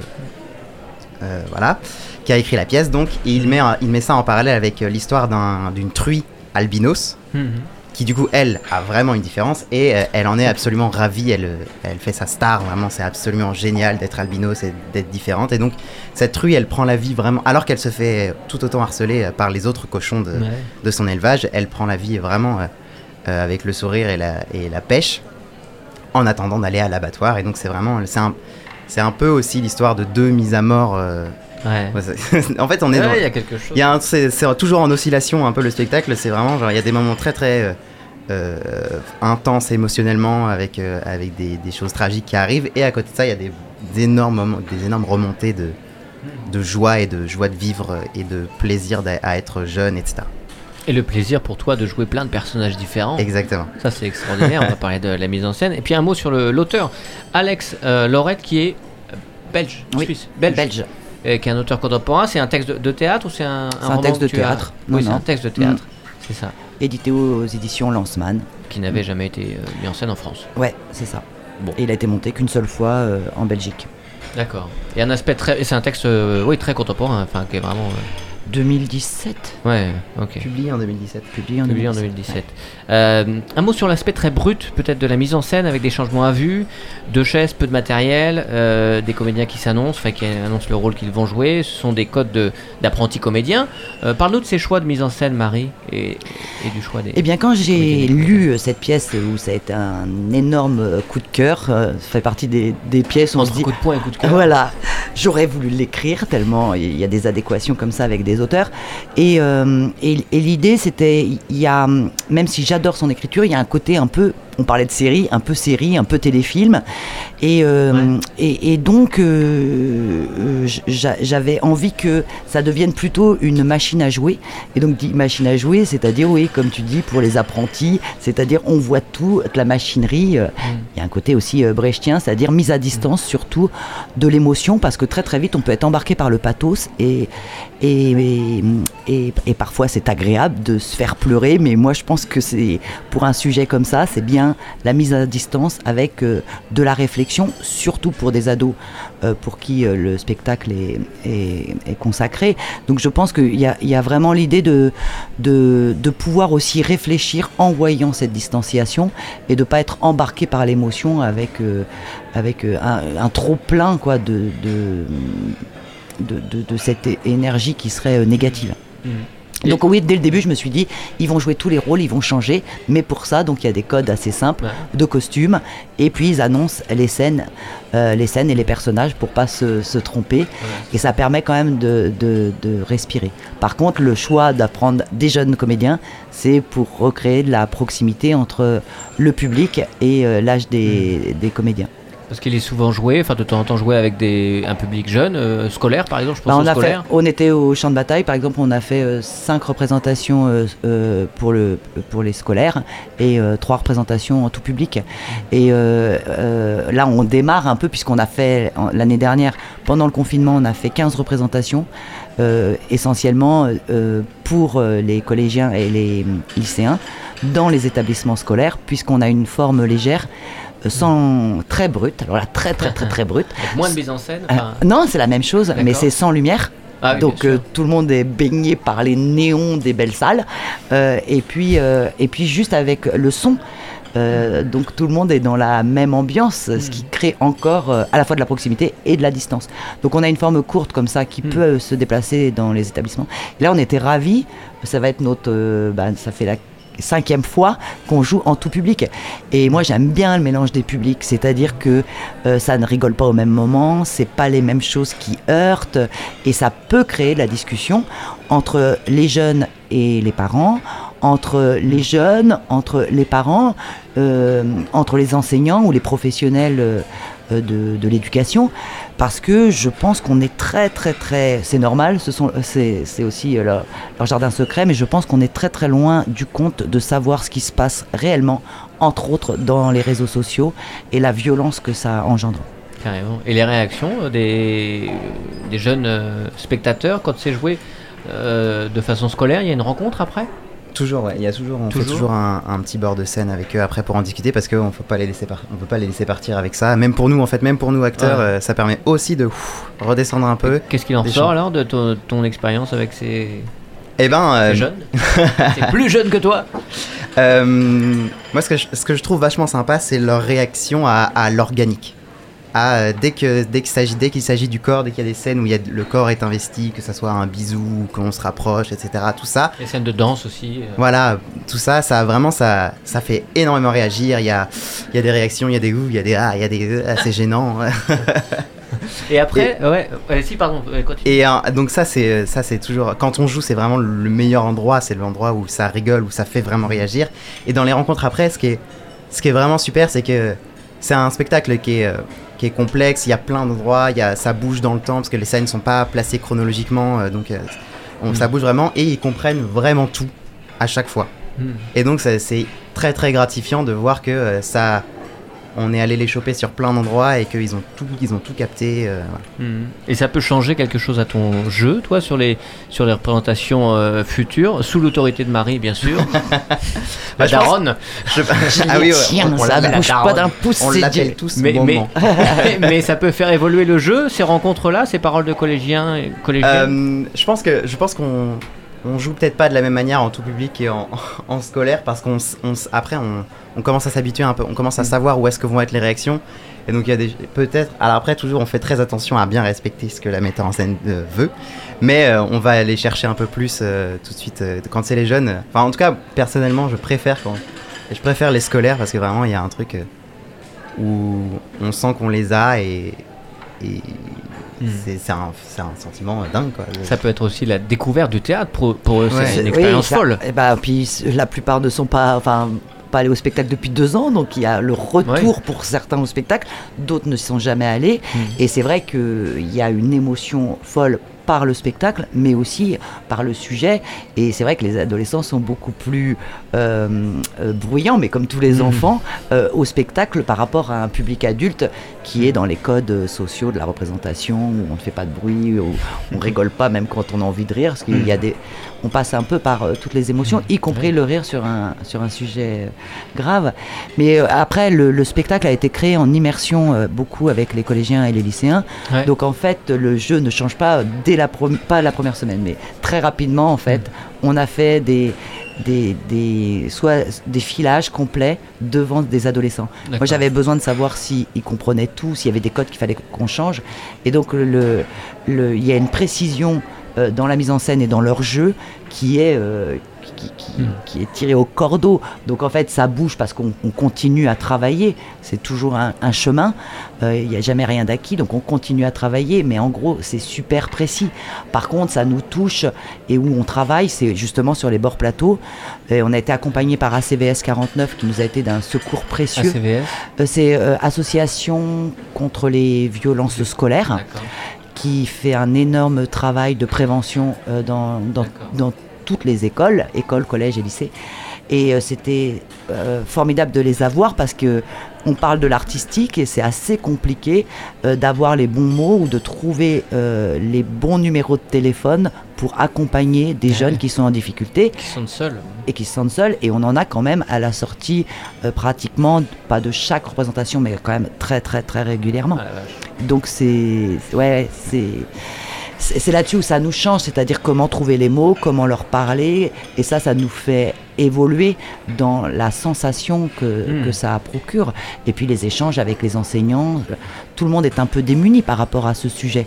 voilà, qui a écrit la pièce. Donc, il met, il met ça en parallèle avec l'histoire d'un- d'une truie albinos Hmm. qui du coup elle a vraiment une différence et elle en est absolument ravie, elle, elle fait sa star, vraiment c'est absolument génial d'être albinos et d'être différente et donc cette truie elle prend la vie vraiment, alors qu'elle se fait tout autant harceler par les autres cochons de, Ouais. de son élevage, elle prend la vie vraiment avec le sourire et la, et la pêche en attendant d'aller à l'abattoir et donc c'est vraiment, c'est un, c'est un peu aussi l'histoire de deux mises à mort. euh, Ouais. (laughs) en fait on est Ouais, dans, il y a quelque chose. il y a un- c'est, toujours en oscillation un peu le spectacle. C'est vraiment genre il y a des moments très très euh, euh, intenses émotionnellement avec euh, avec des, des choses tragiques qui arrivent et à côté de ça il y a des, des énormes moments- des énormes remontées de de joie et de joie de vivre et de plaisir à être jeune etc. Et le plaisir pour toi de jouer plein de personnages différents. Exactement. Ça, c'est extraordinaire. On va (laughs) parler de la mise en scène. Et puis un mot sur l'auteur, Alex euh, Laurette, qui est euh, belge, Oui, suisse, belge, Belge. et qui est un auteur contemporain. C'est un texte de, de théâtre ou c'est un, un roman texte de as- théâtre. Oui, c'est un texte de théâtre. C'est ça. Édité aux éditions Lanceman. Qui n'avait jamais été euh, mis en scène en France. Ouais, c'est ça. Bon. Et il a été monté qu'une seule fois euh, en Belgique. D'accord. Et un aspect très. C'est un texte, euh, oui, très contemporain. Enfin, qui est vraiment. Euh, 2017 Ouais, ok. Publié en 2017. Publié en Publié en 2017. 2017. Euh, un mot sur l'aspect très brut, peut-être de la mise en scène, avec des changements à vue, deux chaises, peu de matériel, euh, des comédiens qui s'annoncent, enfin qui annoncent le rôle qu'ils vont jouer. Ce sont des codes de- d'apprentis comédiens. Euh, Parle-nous de ces choix de mise en scène, Marie, et, et du choix des. Eh bien, quand j'ai lu cette pièce où ça a été un énorme coup de cœur, euh, ça fait partie des, des pièces où on se dit coup de poing et coup de cœur. (laughs) Voilà, j'aurais voulu l'écrire tellement il y a des adéquations comme ça avec des auteurs. Et, euh, et, et l'idée, c'était, il y a, même si j'adore son écriture, il y a un côté un peu, on parlait de série, un peu série, un peu téléfilm. Et, euh, et, et donc, euh, euh, j'a- j'avais envie que ça devienne plutôt une machine à jouer. Et donc, machine à jouer, c'est-à-dire, oui, comme tu dis, pour les apprentis, c'est-à-dire, on voit tout, la machinerie. euh, Il y a un côté aussi brechtien, c'est-à-dire mise à distance surtout de l'émotion, parce que très très vite, on peut être embarqué par le pathos et, et- et parfois c'est agréable de se faire pleurer, mais moi je pense que c'est pour un sujet comme ça, c'est bien la mise à distance avec euh, de la réflexion, surtout pour des ados euh, pour qui euh, le spectacle est, consacré. Donc je pense qu'il y a, vraiment l'idée de, pouvoir aussi réfléchir en voyant cette distanciation et de ne pas être embarqué par l'émotion avec, un, trop plein de, cette énergie qui serait négative. Mhm. Donc oui, dès le début, je me suis dit, ils vont jouer tous les rôles, ils vont changer, mais pour ça, donc il y a des codes assez simples Ouais. de costumes, et puis ils annoncent les scènes, euh, les scènes et les personnages pour pas se, se tromper, et ça permet quand même de, de- de respirer. Par contre, le choix d'apprendre des jeunes comédiens, c'est pour recréer de la proximité entre le public et euh, l'âge des, des comédiens. Parce qu'il est souvent joué, enfin de temps en temps joué avec des, un public jeune, euh, scolaire par exemple, je pense Bah, on, a fait, scolaires. on était au champ de bataille, par exemple, on a fait euh, cinq représentations euh, pour, le, pour les scolaires et trois représentations en tout public. Et là, on démarre un peu, puisqu'on a fait l'année dernière, pendant le confinement, on a fait 15 représentations, essentiellement pour les collégiens et les lycéens, dans les établissements scolaires, puisqu'on a une forme légère. Euh, Sans très brute, alors là très très très très brute. Avec moins de mise en scène. Euh, non, c'est la même chose, mais c'est sans lumière. Ah oui, Donc euh, tout le monde est baigné par les néons des belles salles. Euh, et, puis, et puis juste avec le son. euh, donc tout le monde est dans la même ambiance, ce qui crée encore euh, à la fois de la proximité et de la distance. Donc on a une forme courte comme ça qui Hmm. peut euh, se déplacer dans les établissements. Et là on était ravis, ça va être notre, bah, ça fait la cinquième fois qu'on joue en tout public. Et moi j'aime bien le mélange des publics, c'est-à-dire que euh, ça ne rigole pas au même moment, c'est pas les mêmes choses qui heurtent, et ça peut créer de la discussion entre les jeunes et les parents, entre les jeunes, entre les parents, euh, entre les enseignants ou les professionnels euh, de, de l'éducation, parce que je pense qu'on est très très très, c'est normal, ce sont, c'est, c'est aussi euh, leur, jardin secret, mais je pense qu'on est très très loin du compte de savoir ce qui se passe réellement, entre autres dans les réseaux sociaux et la violence que ça engendre. Carrément. Et les réactions euh, des, des jeunes euh, spectateurs quand c'est joué euh, de façon scolaire, il y a une rencontre après? Toujours, ouais. Il y a toujours, on Toujours fait toujours un, un petit bord de scène avec eux après pour en discuter parce qu'on on peut pas les laisser partir avec ça. Même pour nous, en fait, même pour nous acteurs, Ouais. euh, ça permet aussi de ouf, redescendre un peu. Qu'est-ce qu'il en gens. alors de ton, ton expérience avec ces, Et ben, euh, (laughs) C'est plus jeune que toi euh, moi, ce que, je, ce que je trouve vachement sympa, c'est leur réaction à, à l'organique. À, euh, dès que dès qu'il s'agit dès qu'il s'agit du corps, dès qu'il y a des scènes où il y a, le corps est investi, que ça soit un bisou, qu'on se rapproche, etc. Tout ça, Les scènes de danse aussi. euh. Voilà, tout ça, ça vraiment, ça, ça fait énormément réagir. Il y a, il y a des réactions, il y a des ouh, il y a des ah, il y a des euh, ah, c'est gênant. (laughs) Et après, ouais, ouais, si, pardon, euh, continue. Et euh, donc ça, c'est ça, c'est toujours quand on joue, c'est vraiment le meilleur endroit. C'est l'endroit où ça rigole, où ça fait vraiment réagir. Et dans les rencontres après, ce qui est, ce qui est vraiment super, c'est que c'est un spectacle qui est, euh, qui est complexe. Il y a plein d'endroits, il y a, ça bouge dans le temps parce que les scènes sont pas placées chronologiquement, euh, donc euh, on, Mm. ça bouge vraiment et ils comprennent vraiment tout. à chaque fois. Hmm. Et donc c'est très très gratifiant de voir que euh, ça, on est allé les choper sur plein d'endroits et qu'ils ont tout, ils ont tout capté. euh, voilà. Mhm. Et ça peut changer quelque chose à ton jeu, toi, sur les, sur les représentations euh, futures, sous l'autorité de Marie, bien sûr. (laughs) Bah, La je pense- daronne. Je- ah oui, Tiens, on, on ça bouge pas d'un pouce, on l'appelle tous (laughs) Mais, mais, ça peut faire évoluer le jeu, ces rencontres-là, ces paroles de collégiens. Euh, je pense que je pense qu'on on joue peut-être pas de la même manière en tout public et en, (laughs) en scolaire parce qu'on on s- après on, on commence à s'habituer un peu, on commence à savoir où est-ce que vont être les réactions. Et donc il y a des peut-être alors après toujours on fait très attention à bien respecter ce que la metteur en scène euh, veut. Mais euh, on va aller chercher un peu plus euh, tout de suite quand c'est les jeunes. Enfin en tout cas personnellement je préfère quand je préfère les scolaires parce que vraiment il y a un truc où on sent qu'on les a et, et Hmm. c'est un, c'est un sentiment euh, dingue quoi. Ça peut être aussi la découverte du théâtre pour, pour eux, Ouais. c'est une Oui, expérience ça- folle. Et bah, puis c- la plupart ne sont pas, enfin, pas allés au spectacle depuis deux ans, donc il y a le retour pour certains au spectacle, d'autres ne sont jamais allés. Mm. Et c'est vrai qu'il y a une émotion folle par le spectacle, mais aussi par le sujet. Et c'est vrai que les adolescents sont beaucoup plus euh, euh, bruyants, mais comme tous les Mhm. enfants, euh, au spectacle par rapport à un public adulte qui est dans les codes sociaux de la représentation, où on ne fait pas de bruit, où on rigole pas même quand on a envie de rire, parce qu'il y a des, on passe un peu par euh, toutes les émotions, y compris le rire sur un, sur un sujet euh, grave. Mais euh, après, le, le spectacle a été créé en immersion beaucoup avec les collégiens et les lycéens. Ouais. Donc en fait, le jeu ne change pas dès la pas la première semaine, mais très rapidement en fait, on a fait des des, des soit des filages complets devant des adolescents. Moi j'avais besoin de savoir s'ils comprenaient tout, s'il y avait des codes qu'il fallait qu'on change. Et donc le, le- il y a une précision euh, dans la mise en scène et dans leur jeu qui est, euh, qui, qui- Hmm. qui est tirée au cordeau. Donc en fait ça bouge parce qu'on on continue à travailler. C'est toujours un, un chemin. Euh, Il n'y a jamais rien d'acquis, donc on continue à travailler. Mais en gros c'est super précis. Par contre ça nous touche et où on travaille, c'est justement sur les bords plateaux. Et on a été accompagné par ACVS 49 qui nous a été d'un secours précieux. ACVS. Euh, C'est euh, Association contre les violences scolaires D'accord. Qui fait un énorme travail de prévention euh, dans, dans, D'accord. dans toutes les écoles, écoles, collèges et lycées. Et euh, c'était euh, formidable de les avoir parce que on parle de l'artistique et c'est assez compliqué euh, d'avoir les bons mots ou de trouver euh, les bons numéros de téléphone pour accompagner des Ah jeunes qui sont en difficulté Qui sont seuls. et qui se sentent seuls. Et on en a quand même à la sortie, euh, pratiquement, pas de chaque représentation, mais quand même très, très, très régulièrement. Ah. Donc c'est. Ouais, c'est. C'est là-dessus où ça nous change, c'est-à-dire comment trouver les mots, comment leur parler, et ça, ça nous fait évoluer dans la sensation que, Hmm. que ça procure. Et puis les échanges avec les enseignants, tout le monde est un peu démuni par rapport à ce sujet.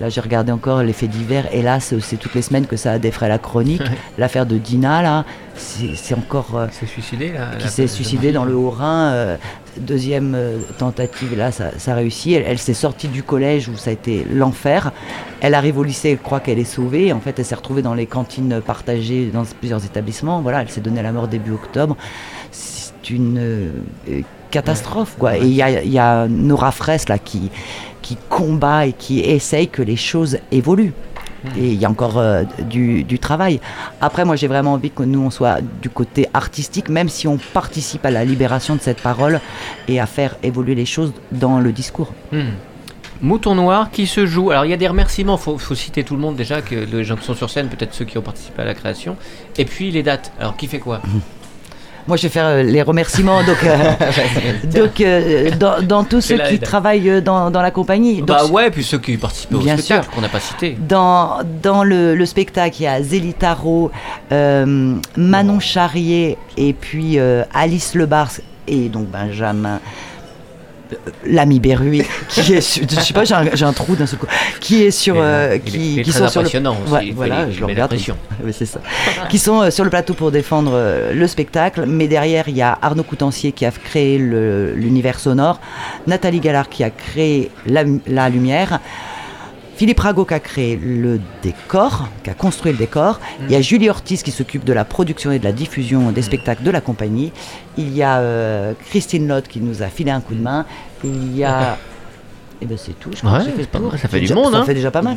Là, j'ai regardé encore les faits divers, là, c'est toutes les semaines que ça a défraie la chronique. (laughs) L'affaire de Dina, là, c'est encore. euh, s'est suicidé là qui s'est suicidée dans le Haut-Rhin. euh, deuxième euh, tentative, là, ça, ça a réussi. Elle, elle s'est sortie du collège où ça a été l'enfer. Elle arrive au lycée, elle croit qu'elle est sauvée. En fait, elle s'est retrouvée dans les cantines partagées dans plusieurs établissements. Voilà, elle s'est donnée la mort début octobre. C'est une euh, catastrophe, quoi. Et il y a, il y a Nora Fraisse, là, qui, qui combat et qui essaye que les choses évoluent. Et il y a encore euh, du, du travail. Après, moi, j'ai vraiment envie que nous, on soit du côté artistique, même si on participe à la libération de cette parole et à faire évoluer les choses dans le discours. Hmm. Mouton Noir qui se joue. Alors il y a des remerciements, il faut, faut citer tout le monde déjà, que les gens qui sont sur scène, peut-être ceux qui ont participé à la création. Et puis les dates. Alors qui fait quoi? (laughs) Moi, je vais faire euh, les remerciements donc, euh, (laughs) donc, euh, dans, dans tous ceux qui travaillent dans, dans la compagnie. Donc, Bah ouais, puis ceux qui participaient au Bien spectacle sûr. qu'on n'a pas cité. Dans, dans le, le spectacle, il y a Zélie Tarot, euh, Manon Charrier et puis euh, Alice Lebars et donc Benjamin. Euh, L'ami Berruy, qui est sur, je sais pas, j'ai un, trou d'un seul coup, qui est sur, euh, qui, il est qui très sont sur le, aussi, voilà, les- je il le met regarde. (laughs) Oui, c'est ça. qui sont euh, sur le plateau pour défendre euh, le spectacle. Mais derrière, il y a Arnaud Coutancier qui a créé l'univers sonore, Nathalie Gallard qui a créé la, la lumière, Philippe Rago qui a créé le décor, qui a construit le décor. Il y a Julie Ortiz qui s'occupe de la production et de la diffusion des spectacles de la compagnie. Il y a euh, Christine Lotte qui nous a filé un coup de main. Il y a. Et ben c'est tout, je crois Ouais, que fait pas mal, ça fait du déjà- monde, Ça hein. fait déjà pas mal.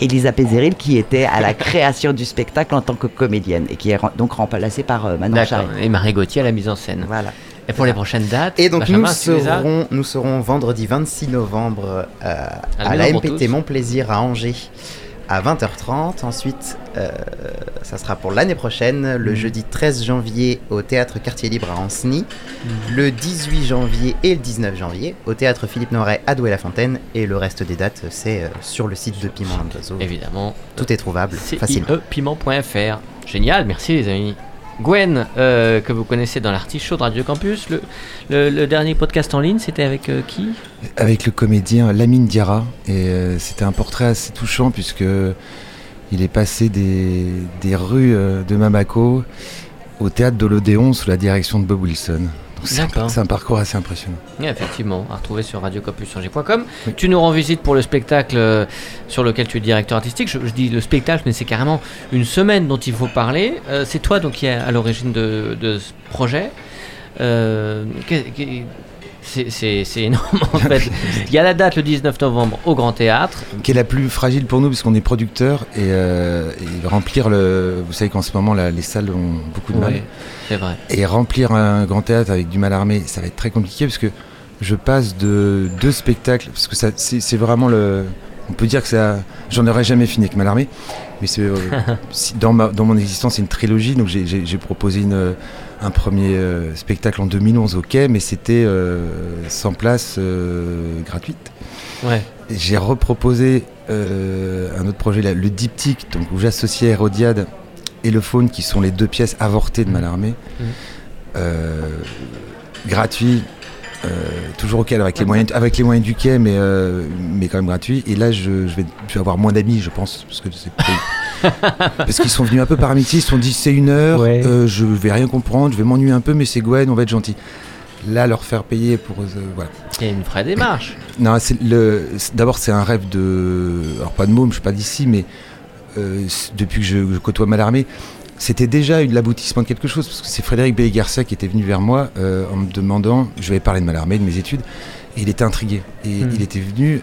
Elisa Pézeril qui était à la création du spectacle en tant que comédienne et qui est donc remplacée par euh, Manon. Et Marie Gauthier à la mise en scène. Voilà. Et pour les prochaines dates Et donc nous serons, nous serons vendredi 26 novembre euh, À la MPT. Mon Plaisir à Angers à 20h30. Ensuite, euh, ça sera pour l'année prochaine, le jeudi 13 janvier au Théâtre Quartier Libre à Ancenis, le 18 janvier et le 19 janvier au Théâtre Philippe Noiret à Douai-la-Fontaine et le reste des dates c'est euh, sur le site de Piment. Évidemment. Tout est trouvable E facilement. CIEPiment.fr. Génial, merci les amis. Gwen, euh, que vous connaissez dans l'artichaut de Radio Campus, le, dernier podcast en ligne, c'était avec euh, qui? Avec le comédien Lamine Diarra. Et euh, c'était un portrait assez touchant puisque il est passé des, des rues de Mamako au théâtre de l'Odéon sous la direction de Bob Wilson. C'est un- parcours assez impressionnant. Effectivement, à retrouver sur radiocampusangers.com. Oui. Tu nous rends visite pour le spectacle euh, sur lequel tu es directeur artistique. Je, je dis le spectacle, mais c'est carrément une semaine dont il faut parler. Euh, c'est toi donc qui est à l'origine de, de ce projet. Euh, c'est énorme en fait. (laughs) Il y a la date le 19 novembre au Grand Théâtre. Qui est la plus fragile pour nous puisqu'on est producteur et, euh, et remplir le. Vous savez qu'en ce moment là, les salles ont beaucoup de mal. Oui, c'est vrai. Et remplir un grand théâtre avec du mal armé, ça va être très compliqué parce que je passe de deux spectacles, parce que c'est vraiment le. On peut dire que ça. J'en aurais jamais fini avec mal armé, mais c'est, euh, (laughs) dans, ma, dans mon existence, c'est une trilogie, donc j'ai, proposé une, un premier euh, spectacle en 2011 au Quai, mais c'était euh, sans place euh, gratuite. Ouais. J'ai reproposé euh, un autre projet, là, le diptyque, donc, où j'associais Hérodiade et le faune, qui sont les deux pièces avortées de Malarmé. Mhm. Euh, gratuit, euh, toujours au quai, avec les, moyens, avec les moyens du quai, mais, euh, mais quand même gratuit. Et là, je, je vais, je vais avoir moins d'amis, je pense, parce que c'est (laughs) parce qu'ils sont venus un peu par amitié, ils se sont dit c'est une heure, Ouais. euh, je vais rien comprendre, je vais m'ennuyer un peu, mais c'est Gwen, on va être gentil. Là, leur faire payer pour. euh, voilà. Il y a une vraie démarche. (coughs) Non, c'est le. c'est- D'abord, c'est un rêve de. Alors pas de môme, je suis pas d'ici, mais euh, depuis que je, je côtoie Malarmé, c'était déjà l'aboutissement de quelque chose. Parce que c'est Frédéric Bey Garcia qui était venu vers moi euh, en me demandant. Je vais parler de Malarmé, de mes études, et il était intrigué. Et Hmm. il était venu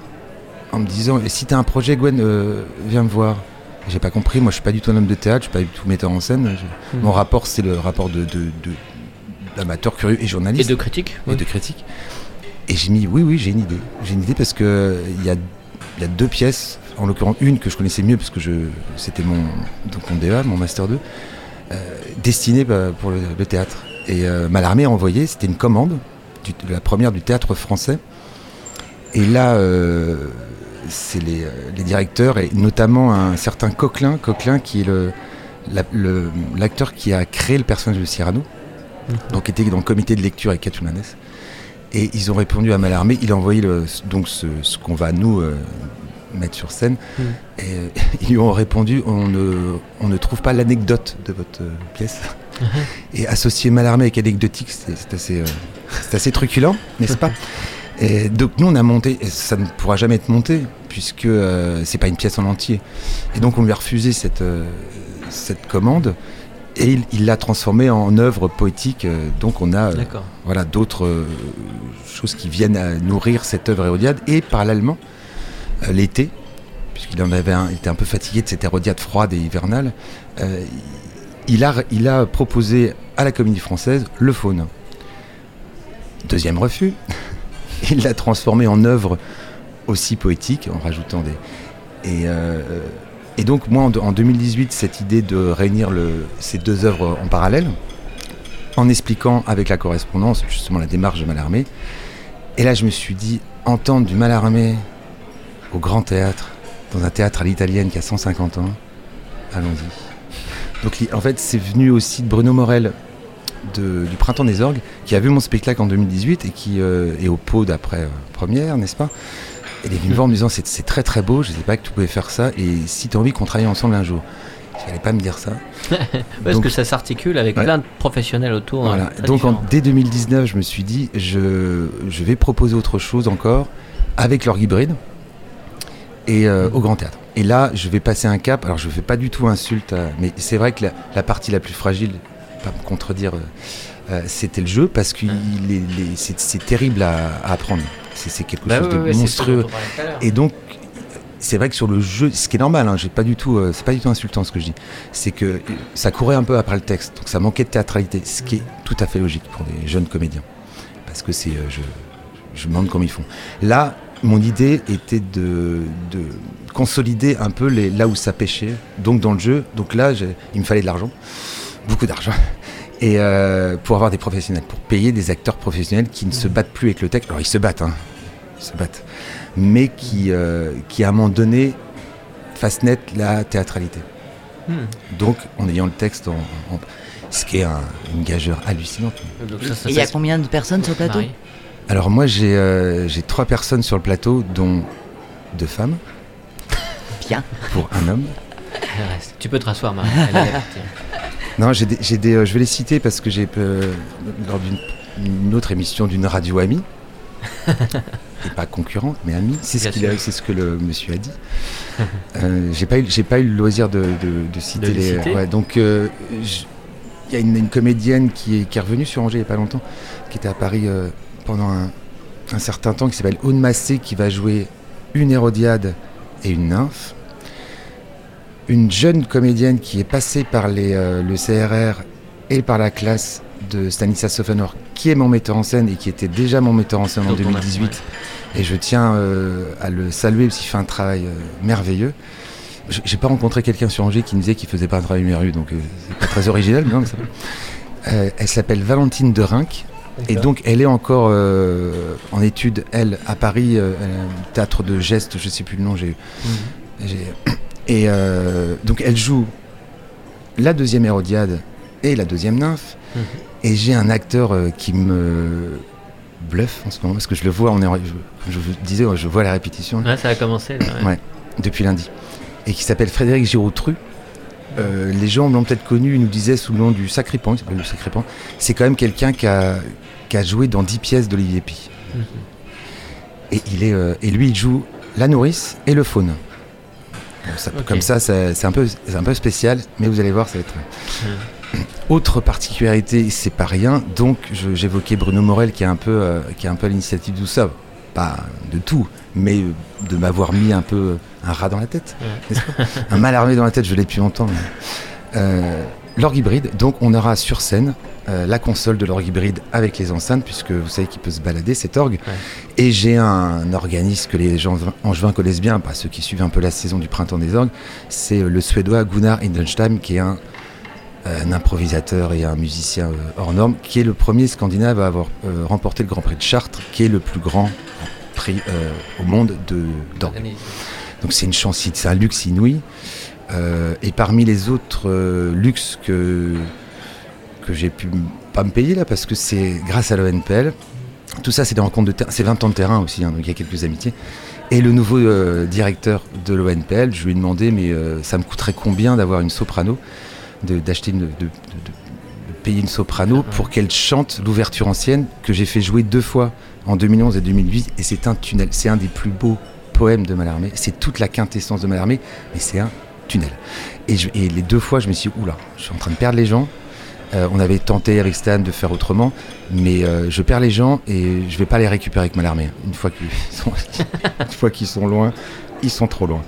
en me disant Et si t'as un projet, Gwen, euh, viens me voir. J'ai pas compris, moi je suis pas du tout un homme de théâtre, je suis pas du tout metteur en scène. Je- Hmm. Mon rapport, c'est le rapport de, d'amateur curieux et Et journaliste de critique. et de critique. Et j'ai mis, oui, oui, j'ai une idée. J'ai une idée parce que il y a, il y a deux pièces, en l'occurrence une que je connaissais mieux parce que c'était mon, donc mon DEA, mon Master 2, euh, destiné bah, pour le, le théâtre. Et euh, Malarmé a envoyé, c'était une commande, du- la première du théâtre français. Et là, euh, c'est les, euh, les directeurs, et notamment un certain Coquelin, Coquelin qui est la- l'acteur qui a créé le personnage de Cyrano, donc qui était dans le comité de lecture avec Manès. Et ils ont répondu à Malarmé, il a envoyé le, donc ce, ce qu'on va nous euh, mettre sur scène. Mm. Et euh, (laughs) ils lui ont répondu on ne, on ne trouve pas l'anecdote de votre euh, pièce. Et associer Malarmé avec anecdotique, c'est assez, euh, c'est assez truculent, n'est-ce pas? (laughs) Et donc nous on a monté, et ça ne pourra jamais être monté, puisque c'est pas une pièce en entier. Et donc on lui a refusé cette, cette commande. Et il- l'a transformée en œuvre poétique. euh, donc on a euh, voilà, d'autres euh, choses qui viennent à nourrir cette œuvre Hérodiade. Et parallèlement, l'été, puisqu'il en avait était un peu fatigué de cette Hérodiade froide et hivernale, euh, il, a, proposé à la Comédie Française le faune. Deuxième refus. (laughs) il l'a transformé en œuvre aussi poétique en rajoutant des. Et, euh, donc, moi, en, en 2018, cette idée de réunir ces deux œuvres en parallèle, en expliquant avec la correspondance justement la démarche de Malarmé. Et là, je me suis dit, entendre du Malarmé au Grand Théâtre, dans un théâtre à l'italienne qui a 150 ans, allons-y. Donc, en fait, c'est venu aussi de Bruno Morel de- du Printemps des Orgues, qui a vu mon spectacle en 2018 et qui euh, est au pot d'après euh, première, n'est-ce pas? Il est venu me voir en me disant, c'est très très beau, je ne sais pas que tu pouvais faire ça, et si tu as envie qu'on travaille ensemble un jour. Je n'allais pas me dire ça. (laughs) Parce Donc- que ça s'articule avec Ouais. plein de professionnels autour. Voilà. hein, Donc en- dès 2019, je me suis dit, je, je vais proposer autre chose encore avec leur hybride et euh, au Grand Théâtre. Et là, je vais passer un cap. Alors, je ne fais pas du tout insulte, à- mais c'est vrai que la, la partie la plus fragile, pas me contredire, euh, euh, c'était le jeu parce que les- c'est terrible à, à apprendre. C'est quelque Bah chose de monstrueux. Et donc, c'est vrai que sur le jeu, ce qui est normal, hein, j'ai pas du tout, euh, c'est pas du tout insultant ce que je dis, c'est que ça courait un peu après le texte, donc ça manquait de théâtralité, ce qui est tout à fait logique pour des jeunes comédiens, parce que c'est, euh, je, je me demande comment ils font. Là, mon idée était de, de consolider un peu les, là où ça pêchait, donc dans le jeu. Donc là, j'ai- il me fallait de l'argent, beaucoup d'argent, (laughs) et euh, pour avoir des professionnels, pour payer des acteurs professionnels qui ne se battent plus avec le texte. Alors ils se battent, hein, ils se battent, mais qui, euh, qui à un moment donné fassent naître la théâtralité. Hmm. Donc en ayant le texte en, en- ce qui est un- une gageure hallucinante. Il y a combien de personnes sur le plateau? Marie. Alors moi j'ai euh, j'ai trois personnes sur le plateau, dont deux femmes Bien. pour un homme. Reste. Tu peux te rasseoir, Marie. Elle est partie. (laughs) Non, j'ai des, j'ai des, euh, je vais les citer parce que j'ai euh, lors d'une une autre émission d'une radio amie, (laughs) et pas concurrente, mais amie. C'est ce, Bien qu'il a- sûr. c'est ce que le monsieur a dit. Euh, j'ai pas eu, j'ai pas eu le loisir de, de- de citer De les les. citer ouais, donc euh, il y a une, une comédienne qui est, qui est revenue sur Angers il y a pas longtemps, qui était à Paris euh, pendant un, un certain temps, qui s'appelle Aude Massé, qui va jouer une Hérodiade et une nymphe. Une jeune comédienne qui est passée par les, euh, le CRR et par la classe de Stanislas Sofenor, qui est mon metteur en scène et qui était déjà mon metteur en scène en Donc on a- 2018. Et je tiens euh, à le saluer parce qu'il fait un travail euh, merveilleux. J'ai pas rencontré quelqu'un sur Angers qui me disait qu'il faisait pas un travail merveilleux, donc euh, c'est pas très original. mais non, mais ça va. Elle s'appelle Valentine de Rinck. Et donc elle est encore euh, en études, elle, à Paris, euh, théâtre de gestes, je sais plus le nom, j'ai Mhm. j'ai- Et euh, donc elle joue la deuxième Hérodiade et la deuxième nymphe. Mhm. Et j'ai un acteur qui me bluffe en ce moment, parce que je le vois, on est, je, je vous disais, je vois la répétition Ouais, ça a commencé. Là, ouais. Ouais. depuis lundi. Et qui s'appelle Frédéric Giroutru. Euh, les gens l'ont peut-être connu, ils nous disaient sous le nom du Sacripan, il s'appelle le Sacripan. C'est quand même quelqu'un qui a, qui a joué dans 10 pièces d'Olivier Pi. Mhm. Et, il est, euh, et lui, il joue la nourrice et le faune. Bon, ça- Ok. Comme ça, ça- c'est un, peu- c'est un peu spécial, mais vous allez voir, ça va être. Autre particularité, c'est pas rien. Donc, j'évoquais Bruno Morel qui est un peu, euh, qui est un peu à l'initiative de tout ça. Pas de tout, mais euh, de m'avoir mis un peu un rat dans la tête. Ouais. un mal armé dans la tête, je l'ai depuis longtemps. Euh, l'orgue hybride, donc on aura sur scène euh, la console de l'orgue hybride avec les enceintes, puisque vous savez qu'il peut se balader cet orgue. Ouais. Et j'ai un organisme que les gens angevins connaissent bien, pas ceux qui suivent un peu la saison du printemps des orgues, c'est euh, le suédois Gunnar Hindenstam, qui est un, un improvisateur et un musicien euh, hors norme, qui est le premier scandinave à avoir euh, remporté le Grand Prix de Chartres, qui est le plus grand prix euh, au monde de d'orgue. Donc c'est une chance, c'est un luxe inouï. Euh, et parmi les autres euh, luxes que, que j'ai pu pas me payer là, parce que c'est grâce à l'ONPL, tout ça c'est des rencontres de terrain, c'est 20 ans de terrain aussi, hein, donc il y a quelques amitiés. Et le nouveau directeur de l'ONPL, je lui ai demandé, mais ça me coûterait combien d'avoir une soprano, d'acheter une, de, de- de- de payer une soprano Ah. pour qu'elle chante l'ouverture ancienne que j'ai fait jouer deux fois en 2011 et 2008, et c'est un tunnel, c'est un des plus beaux poèmes de Mallarmé, c'est toute la quintessence de Mallarmé, mais c'est un tunnel. Et, je- et les deux fois, je me suis dit, oula, je suis en train de perdre les gens. Euh, on avait tenté avec Stan de faire autrement, mais euh, je perds les gens et je vais pas les récupérer avec Mallarmé. Une fois qu'ils (laughs) sont, une fois qu'ils sont loin, ils sont trop loin.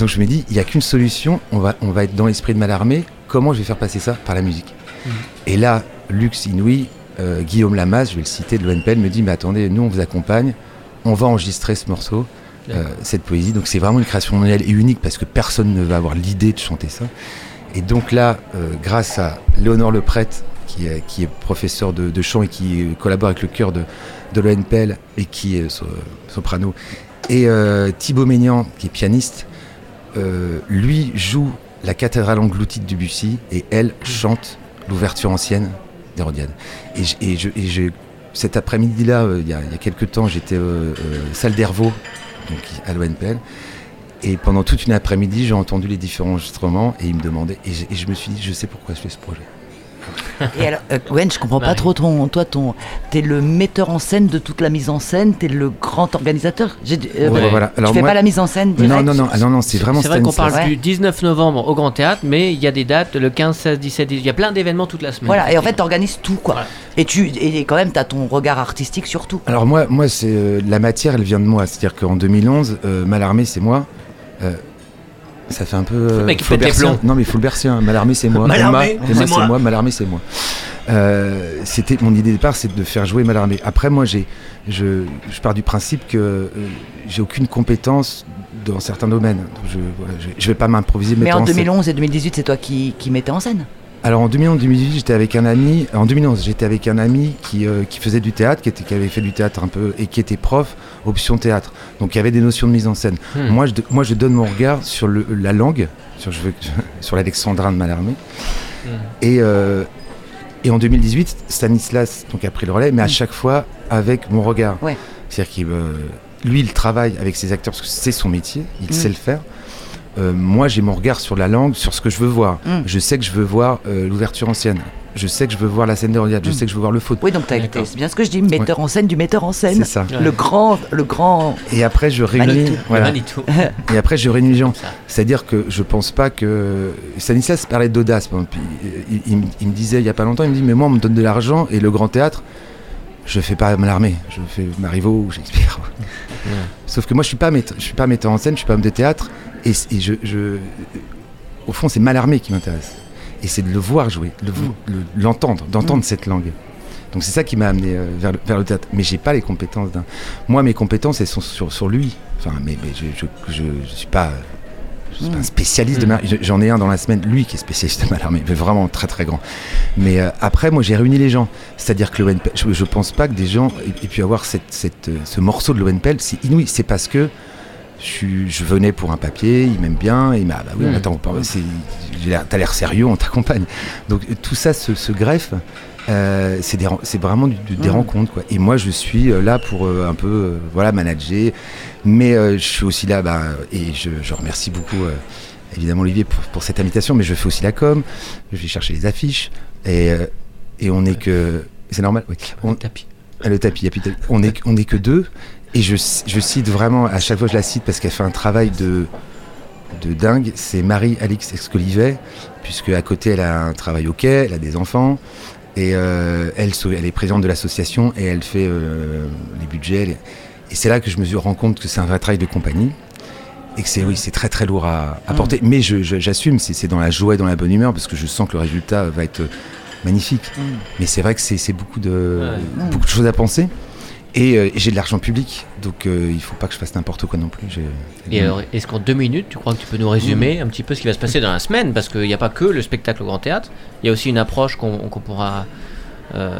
Donc je me dis, il n'y a qu'une solution, on va, on va être dans l'esprit de Mallarmé, comment je vais faire passer ça Par la musique? Mhm. Et là, Lux Inouï, euh, Guillaume Lamas, je vais le citer de l'ONPL, me dit, mais attendez, nous on vous accompagne, on va enregistrer ce morceau, euh, cette poésie. Donc c'est vraiment une création mondiale et unique parce que personne ne va avoir l'idée de chanter ça. Et donc là, euh, grâce à Léonore Leprêtre, qui est, qui est professeur de, de chant et qui collabore avec le chœur de, de l'ONPL et qui est so- soprano, et Thibaut Maignan, qui est pianiste, lui joue la cathédrale engloutie de Debussy et elle chante l'ouverture ancienne Et, et, je, et je- cet après-midi-là, euh, il y, a, quelques temps, j'étais euh, euh, salle d'Hervaux, donc à l'ONPL. Et pendant toute une après-midi, j'ai entendu les différents enregistrements et il me je, et je me suis dit, je sais pourquoi je fais ce projet. Et alors, euh, Gwen, je comprends pas trop ton. Toi, ton, t'es le metteur en scène de toute la mise en scène, t'es le grand organisateur. J'ai, euh, Ouais. voilà. Tu Alors fais moi- pas la mise en scène non, direct non, non, ah, non, non, c'est vraiment C'est vrai qu'on Stanislas. parle Ouais. du 19 novembre au Grand Théâtre, mais il y a des dates le 15, 16, 17, 18. Il y a plein d'événements toute la semaine. Voilà, et en fait, t'organises tout, quoi. Voilà. Et, tu, et quand même, t'as ton regard artistique sur tout. Alors moi, moi c'est euh, la matière, elle vient de moi. C'est-à-dire qu'en 2011, euh, Mallarmé, c'est moi. Euh, ça fait un peu. euh, Le mec qui pète les Flaubertien. plombs. Non, mais Fulbertien, Malarmé, c'est moi. Mallarmé, Emma, c'est moi. moi. Malarmé, c'est moi. Euh, C'était mon idée de départ, c'est de faire jouer Malarmé. Après, moi, j'ai, je, je pars du principe que euh, j'ai aucune compétence dans certains domaines. Donc je, voilà, je, je vais pas m'improviser. Mais en scène. 2011 et 2018, c'est toi qui, qui mettais en scène. Alors en 2011-2018, j'étais avec un ami. En 2011, j'étais avec un ami qui, euh, qui faisait du théâtre, qui, était, qui avait fait du théâtre un peu et qui était prof option théâtre. Donc il y avait des notions de mise en scène. Hmm. Moi, je, moi, je donne mon regard sur le, la langue, sur, je veux- (laughs) sur l'alexandrin de Mallarmé. Hmm. Et, euh, et en 2018, Stanislas donc, a pris le relais, mais à chaque fois avec mon regard. Ouais. C'est-à-dire qu'il euh, lui, il travaille avec ses acteurs parce que c'est son métier, il Mm. sait le faire. Euh, moi, j'ai mon regard sur la langue, sur ce que je veux voir. Mm. Je sais que je veux voir euh, l'ouverture ancienne. Je sais que je veux voir la scène de Rodiade. Je Mm. sais que je veux voir le faute. Oui, donc c'est bien ce que je dis, metteur en scène du metteur en scène. C'est ça. Le grand, le grand. Et après, je réunis. (laughs) Voilà. (laughs) Et après, je réunis les gens. C'est-à-dire que je pense pas que. Stanislas parlait d'audace. Il, il- il me- il me disait il y a pas longtemps il me dit, mais moi, on me donne de l'argent et le grand théâtre, je fais pas Mallarmé. Je fais Marivaux ou Shakespeare. Sauf que moi, je suis pas, metteur- je suis pas metteur en scène, je suis pas homme de théâtre. Et, je, je- Au fond, c'est Mallarmé qui m'intéresse. Et c'est de le voir jouer, de le- le- l'entendre, d'entendre cette langue. Donc c'est ça qui m'a amené euh, vers, le, vers le théâtre. Mais j'ai pas les compétences d'un. Moi, mes compétences, elles sont sur, sur lui. Enfin, mais, mais je, je, je, je suis pas. Je suis pas un spécialiste de Mm. Mallarmé. J'en ai un dans la semaine, lui qui est spécialiste de Mallarmé, mais vraiment très très grand. Mais euh, après, moi, j'ai réuni les gens. C'est-à-dire que l'ONPL, je, je pense pas que des gens aient, aient pu avoir cette, cette, euh, ce morceau de l'ONPL. C'est inouï. C'est parce que je, venais pour un papier, il m'aime bien, il m'a. Bah oui, Mm. attends, l'air- t'as l'air sérieux, on t'accompagne. Donc tout ça se, se greffe. Euh, c'est vraiment du- du- des Mm. rencontres quoi. Et moi je suis euh, là pour euh, un peu euh, voilà manager, mais je suis aussi là bah, et je, je remercie beaucoup évidemment Olivier pour, pour cette invitation, mais je fais aussi la com, je vais chercher les affiches et, et on est que c'est normal. Oui. On, Tapis. ah, le tapis, il y a plus de tapis. On est, on est que deux. Et je, je cite vraiment, à chaque fois je la cite parce qu'elle fait un travail de, de dingue. C'est Marie-Alix Escolivet, puisque à côté elle a un travail au quai, elle a des enfants. Et euh, elle, est présidente de l'association et elle fait euh, les budgets. les- Et c'est là que je me rends compte que c'est un vrai travail de compagnie. Et que c'est oui, c'est très très lourd à, à porter. Mais je- je- j'assume, c'est dans la joie et dans la bonne humeur parce que je sens que le résultat va être magnifique. Mm. Mais c'est vrai que c'est c'est beaucoup de, Ouais. beaucoup de choses à penser. Et, euh, j'ai de l'argent public, donc euh, il faut pas que je fasse n'importe quoi non plus. Et alors, est-ce qu'en deux minutes, tu crois que tu peux nous résumer un petit peu ce qui va se passer dans la semaine? Parce qu'il n'y a pas que le spectacle au Grand Théâtre, il y a aussi une approche qu'on qu'on pourra. euh,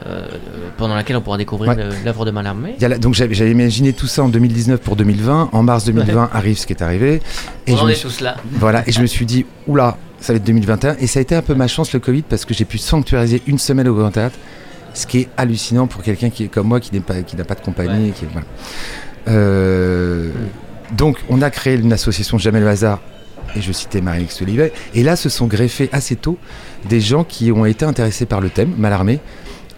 pendant laquelle on pourra découvrir Ouais. l'œuvre de Mallarmé. La- donc j'avais imaginé tout ça en 2019 pour 2020. En mars 2020 arrive ce qui est arrivé. Et On je en est tous là. Voilà, et je me suis dit, oula, ça va être 2021. Et ça a été un peu ma chance le Covid parce que j'ai pu sanctuariser une semaine au Grand Théâtre, ce qui est hallucinant pour quelqu'un qui est comme moi, qui n'est pas, qui n'a pas de compagnie. et qui est- voilà. Euh, Donc, on a créé une association Jamais le hasard. Et je citais Marie-Alix Olivet. Et là, se sont greffés assez tôt des gens qui ont été intéressés par le thème, Malarmé,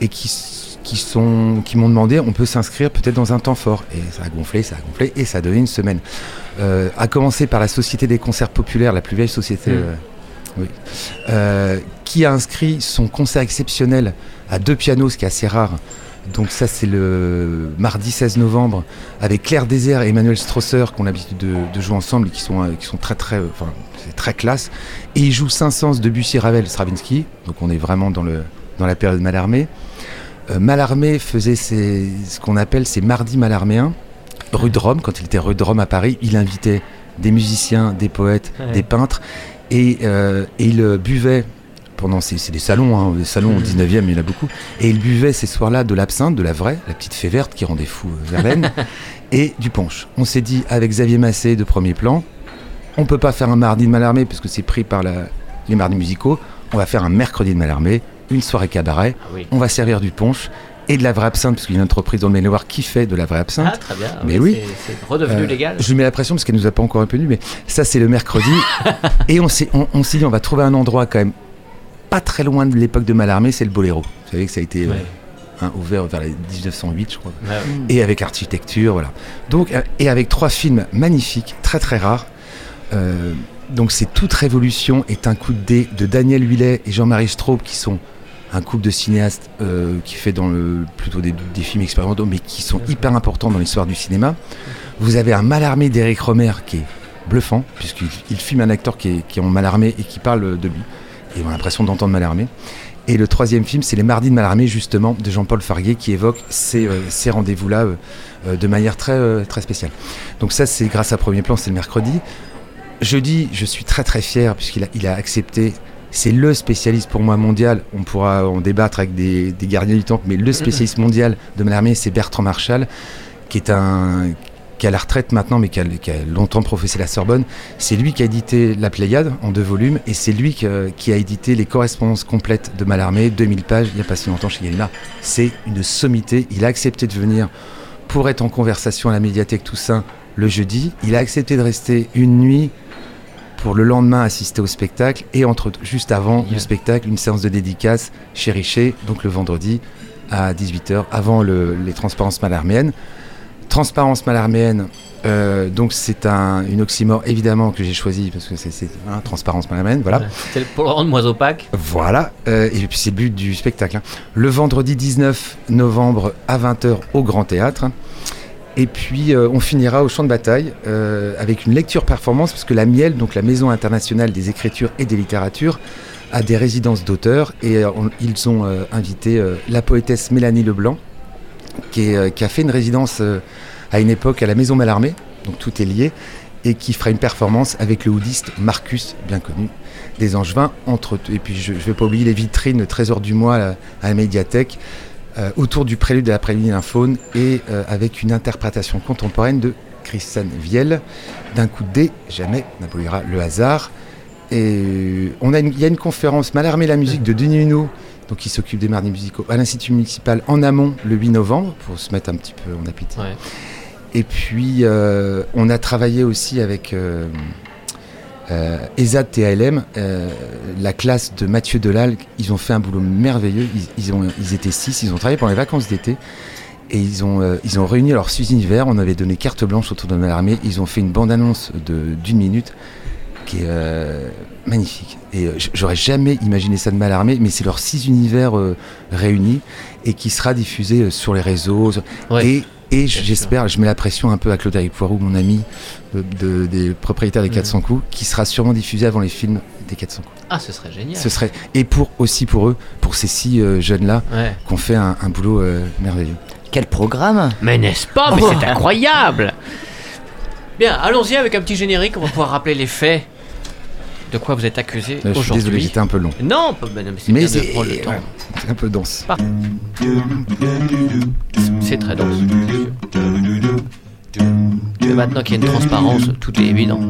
et qui, s- qui sont, qui m'ont demandé, on peut s'inscrire peut-être dans un temps fort. Et ça a gonflé, ça a gonflé, et ça a donné une semaine. Euh, à commencer par la Société des concerts populaires, la plus vieille société, Mm. Euh, oui, euh, qui a inscrit son concert exceptionnel à deux pianos, ce qui est assez rare. Donc ça c'est le mardi 16 novembre avec Claire Désert et Emmanuel Strosser qu'on a l'habitude de, de jouer ensemble et qui sont, qui sont très très, enfin très classe. Et ils jouent Saint-Saëns, Debussy, Ravel, Stravinsky. Donc on est vraiment dans, le, dans la période Mallarmé. Euh, Mallarmé faisait ses- ce qu'on appelle ses mardis mallarméens, rue de Rome, quand il était rue de Rome à Paris, il invitait des musiciens, des poètes, Ouais. des peintres et, euh, et il euh, buvait pendant ces c'est des salons, hein, des salons au 19e, il y en a beaucoup. Et il buvait ces soirs-là de l'absinthe, de la vraie, la petite fée verte qui rendait fou euh, Verlaine, (laughs) et du punch. On s'est dit avec Xavier Massé de premier plan, on peut pas faire un mardi de Mallarmé parce que c'est pris par la- les mardis musicaux. On va faire un mercredi de Mallarmé, une soirée cabaret. Ah oui. On va servir du punch et de la vraie absinthe parce qu'il y a une entreprise dans le Maine-et-Loire qui fait de la vraie absinthe. Ah, très bien. Mais oui. C'est redevenu Euh, légal. Je lui mets la pression parce qu'elle nous a pas encore reconnu, mais ça c'est le mercredi. (laughs) et on s'est on, on dit on va trouver un endroit quand même pas très loin de l'époque de Mallarmé, c'est le Boléro. Vous savez que ça a été euh, Ouais. hein, ouvert vers les 1908 je crois. Et avec architecture, voilà. Donc euh, et avec trois films magnifiques, très très rares. Euh, donc c'est toute révolution est un coup de dé de Daniel Huillet et Jean-Marie Straub qui sont un couple de cinéastes euh, qui fait dans le plutôt des, films expérimentaux mais qui sont hyper importants dans l'histoire du cinéma. Vous avez un Mallarmé d'Éric Romer qui est bluffant, puisqu'il il filme un acteur qui est, qui en Malarmé et qui parle de lui. Et on a l'impression d'entendre Malarmé. Et le troisième film, c'est Les Mardis de Malarmé, justement, de Jean-Paul Farguet, qui évoque ces, euh, rendez-vous-là euh, de manière très, très spéciale. Donc ça, c'est grâce à Premier Plan, c'est le mercredi. Jeudi, je suis très très fier, puisqu'il il a accepté, c'est le spécialiste pour moi mondial, on pourra en débattre avec des, des gardiens du temple, mais le (clears throat) spécialiste mondial de Malarmé, c'est Bertrand Marchal, qui est un qui est à la retraite maintenant, mais qui a, qui a longtemps professé la Sorbonne. C'est lui qui a édité La Pléiade en deux volumes, et c'est lui qui, euh, qui a édité les correspondances complètes de Mallarmé, 2000 pages, il n'y a pas si longtemps chez Gallimard. C'est une sommité. Il a accepté de venir pour être en conversation à la médiathèque Toussaint le jeudi. Il a accepté de rester une nuit pour le lendemain assister au spectacle, et entre, juste avant le spectacle, une séance de dédicace chez Richer, donc le vendredi à 18h, avant le- les transparences malarméennes. Transparence malarméenne, euh, donc c'est un, une oxymore évidemment que j'ai choisi parce que c'est hein, transparence malarméenne, voilà. C'est pour le rendre moins opaque. Voilà, euh, et puis c'est le but du spectacle. hein. Le vendredi 19 novembre à 20h au Grand Théâtre. Et puis euh, on finira au champ de bataille euh, avec une lecture performance parce que la Miel, donc la Maison internationale des écritures et des littératures, a des résidences d'auteurs et euh, ils ont invité la poétesse Mélanie Leblanc qui, a fait une résidence à une époque à la Maison Mallarmé, donc tout est lié, et qui fera une performance avec le houdiste Marcus, bien connu, des Angevins. Entre, et puis je ne vais pas oublier les vitrines, le trésor du mois à la médiathèque, euh, autour du prélude de l'après-midi d'un faune, et euh, avec une interprétation contemporaine de Christiane Viel, d'un coup de dé, jamais n'abolira le hasard. Et euh, on a une- il y a une conférence Malarmé la musique de Denis Huneau, donc qui s'occupe des mardis musicaux, à l'Institut municipal en amont le 8 novembre, pour se mettre un petit peu en appétit. Ouais. Et puis, euh, on a travaillé aussi avec euh, ESAD TALM, euh, la classe de Mathieu Delal. Ils ont fait un boulot merveilleux. Ils, ils ont, ils étaient six, ils ont travaillé pendant les vacances d'été. Et ils ont, euh, ils ont réuni leurs six univers. On avait donné carte blanche autour de l'armée. Ils ont fait une bande-annonce de- d'une minute qui est euh, magnifique. Et euh, j'aurais jamais imaginé ça de Malarmé, mais c'est leurs six univers réunis et qui sera diffusé sur les réseaux. Ouais. Et, et j'espère, je mets la pression un peu à Claude-Eric Poirou, mon ami de- de- des propriétaires des 400 coups, qui sera sûrement diffusé avant les films des 400 coups. Ah, ce serait génial. Ce serait et pour aussi pour eux, pour ces six euh, jeunes là, Ouais. qui ont fait un, un boulot euh, merveilleux. Quel programme Mais n'est-ce pas? Mais c'est (laughs) incroyable Bien, allons-y avec un petit générique, on va pouvoir rappeler les faits. De quoi vous êtes accusé Euh, je suis désolé, aujourd'hui j'étais un peu long. Non, pas- mais c'est Mais bien de c'est prendre le temps. ouais, c'est un peu dense. C'est très dense. Mais maintenant qu'il y a une transparence, tout est évident.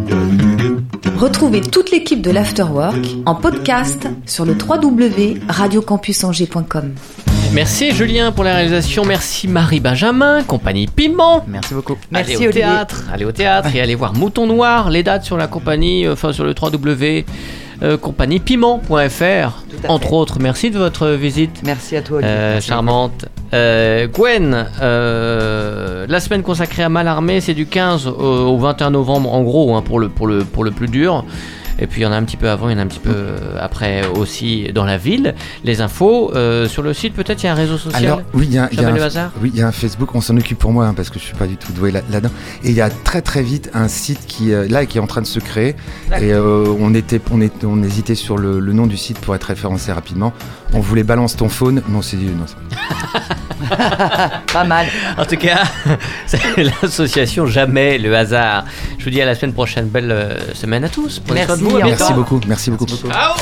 Retrouvez toute l'équipe de l'Afterwork en podcast sur le www.radiocampusangers.com. Merci Julien pour la réalisation, merci Marie Benjamin, compagnie Piment. Merci beaucoup. allez Merci au Olivier. théâtre, allez au théâtre et allez voir Mouton Noir, les dates sur la compagnie, euh, enfin sur le www. euh, compagniepiment.fr entre autres merci de votre visite Merci à toi Olivier. Euh, charmante. Euh, Gwen, euh, la semaine consacrée à Malarmé, c'est du 15 au, au 21 novembre en gros hein, pour, le, pour, le, pour le plus dur. Et puis il y en a un petit peu avant, il y en a un petit peu euh, après aussi dans la ville. Les infos euh, sur le site, peut-être il y a un réseau social. Alors oui, il y a, y un, le hasard oui, il y a un Facebook. On s'en occupe pour moi hein, parce que je suis pas du tout doué là- là-dedans. et il y a très très vite un site qui euh, là qui est en train de se créer. Et euh, on était, on est, on hésitait sur le, le nom du site pour être référencé rapidement. On voulait balance ton phone, mais on s'est dit non. (laughs) Pas mal. En tout cas, (laughs) c'est l'association Jamais le hasard. Je vous dis à la semaine prochaine. Belle euh, semaine à tous. Prenez soin de Merci, vous. Merci beaucoup, merci beaucoup. Ciao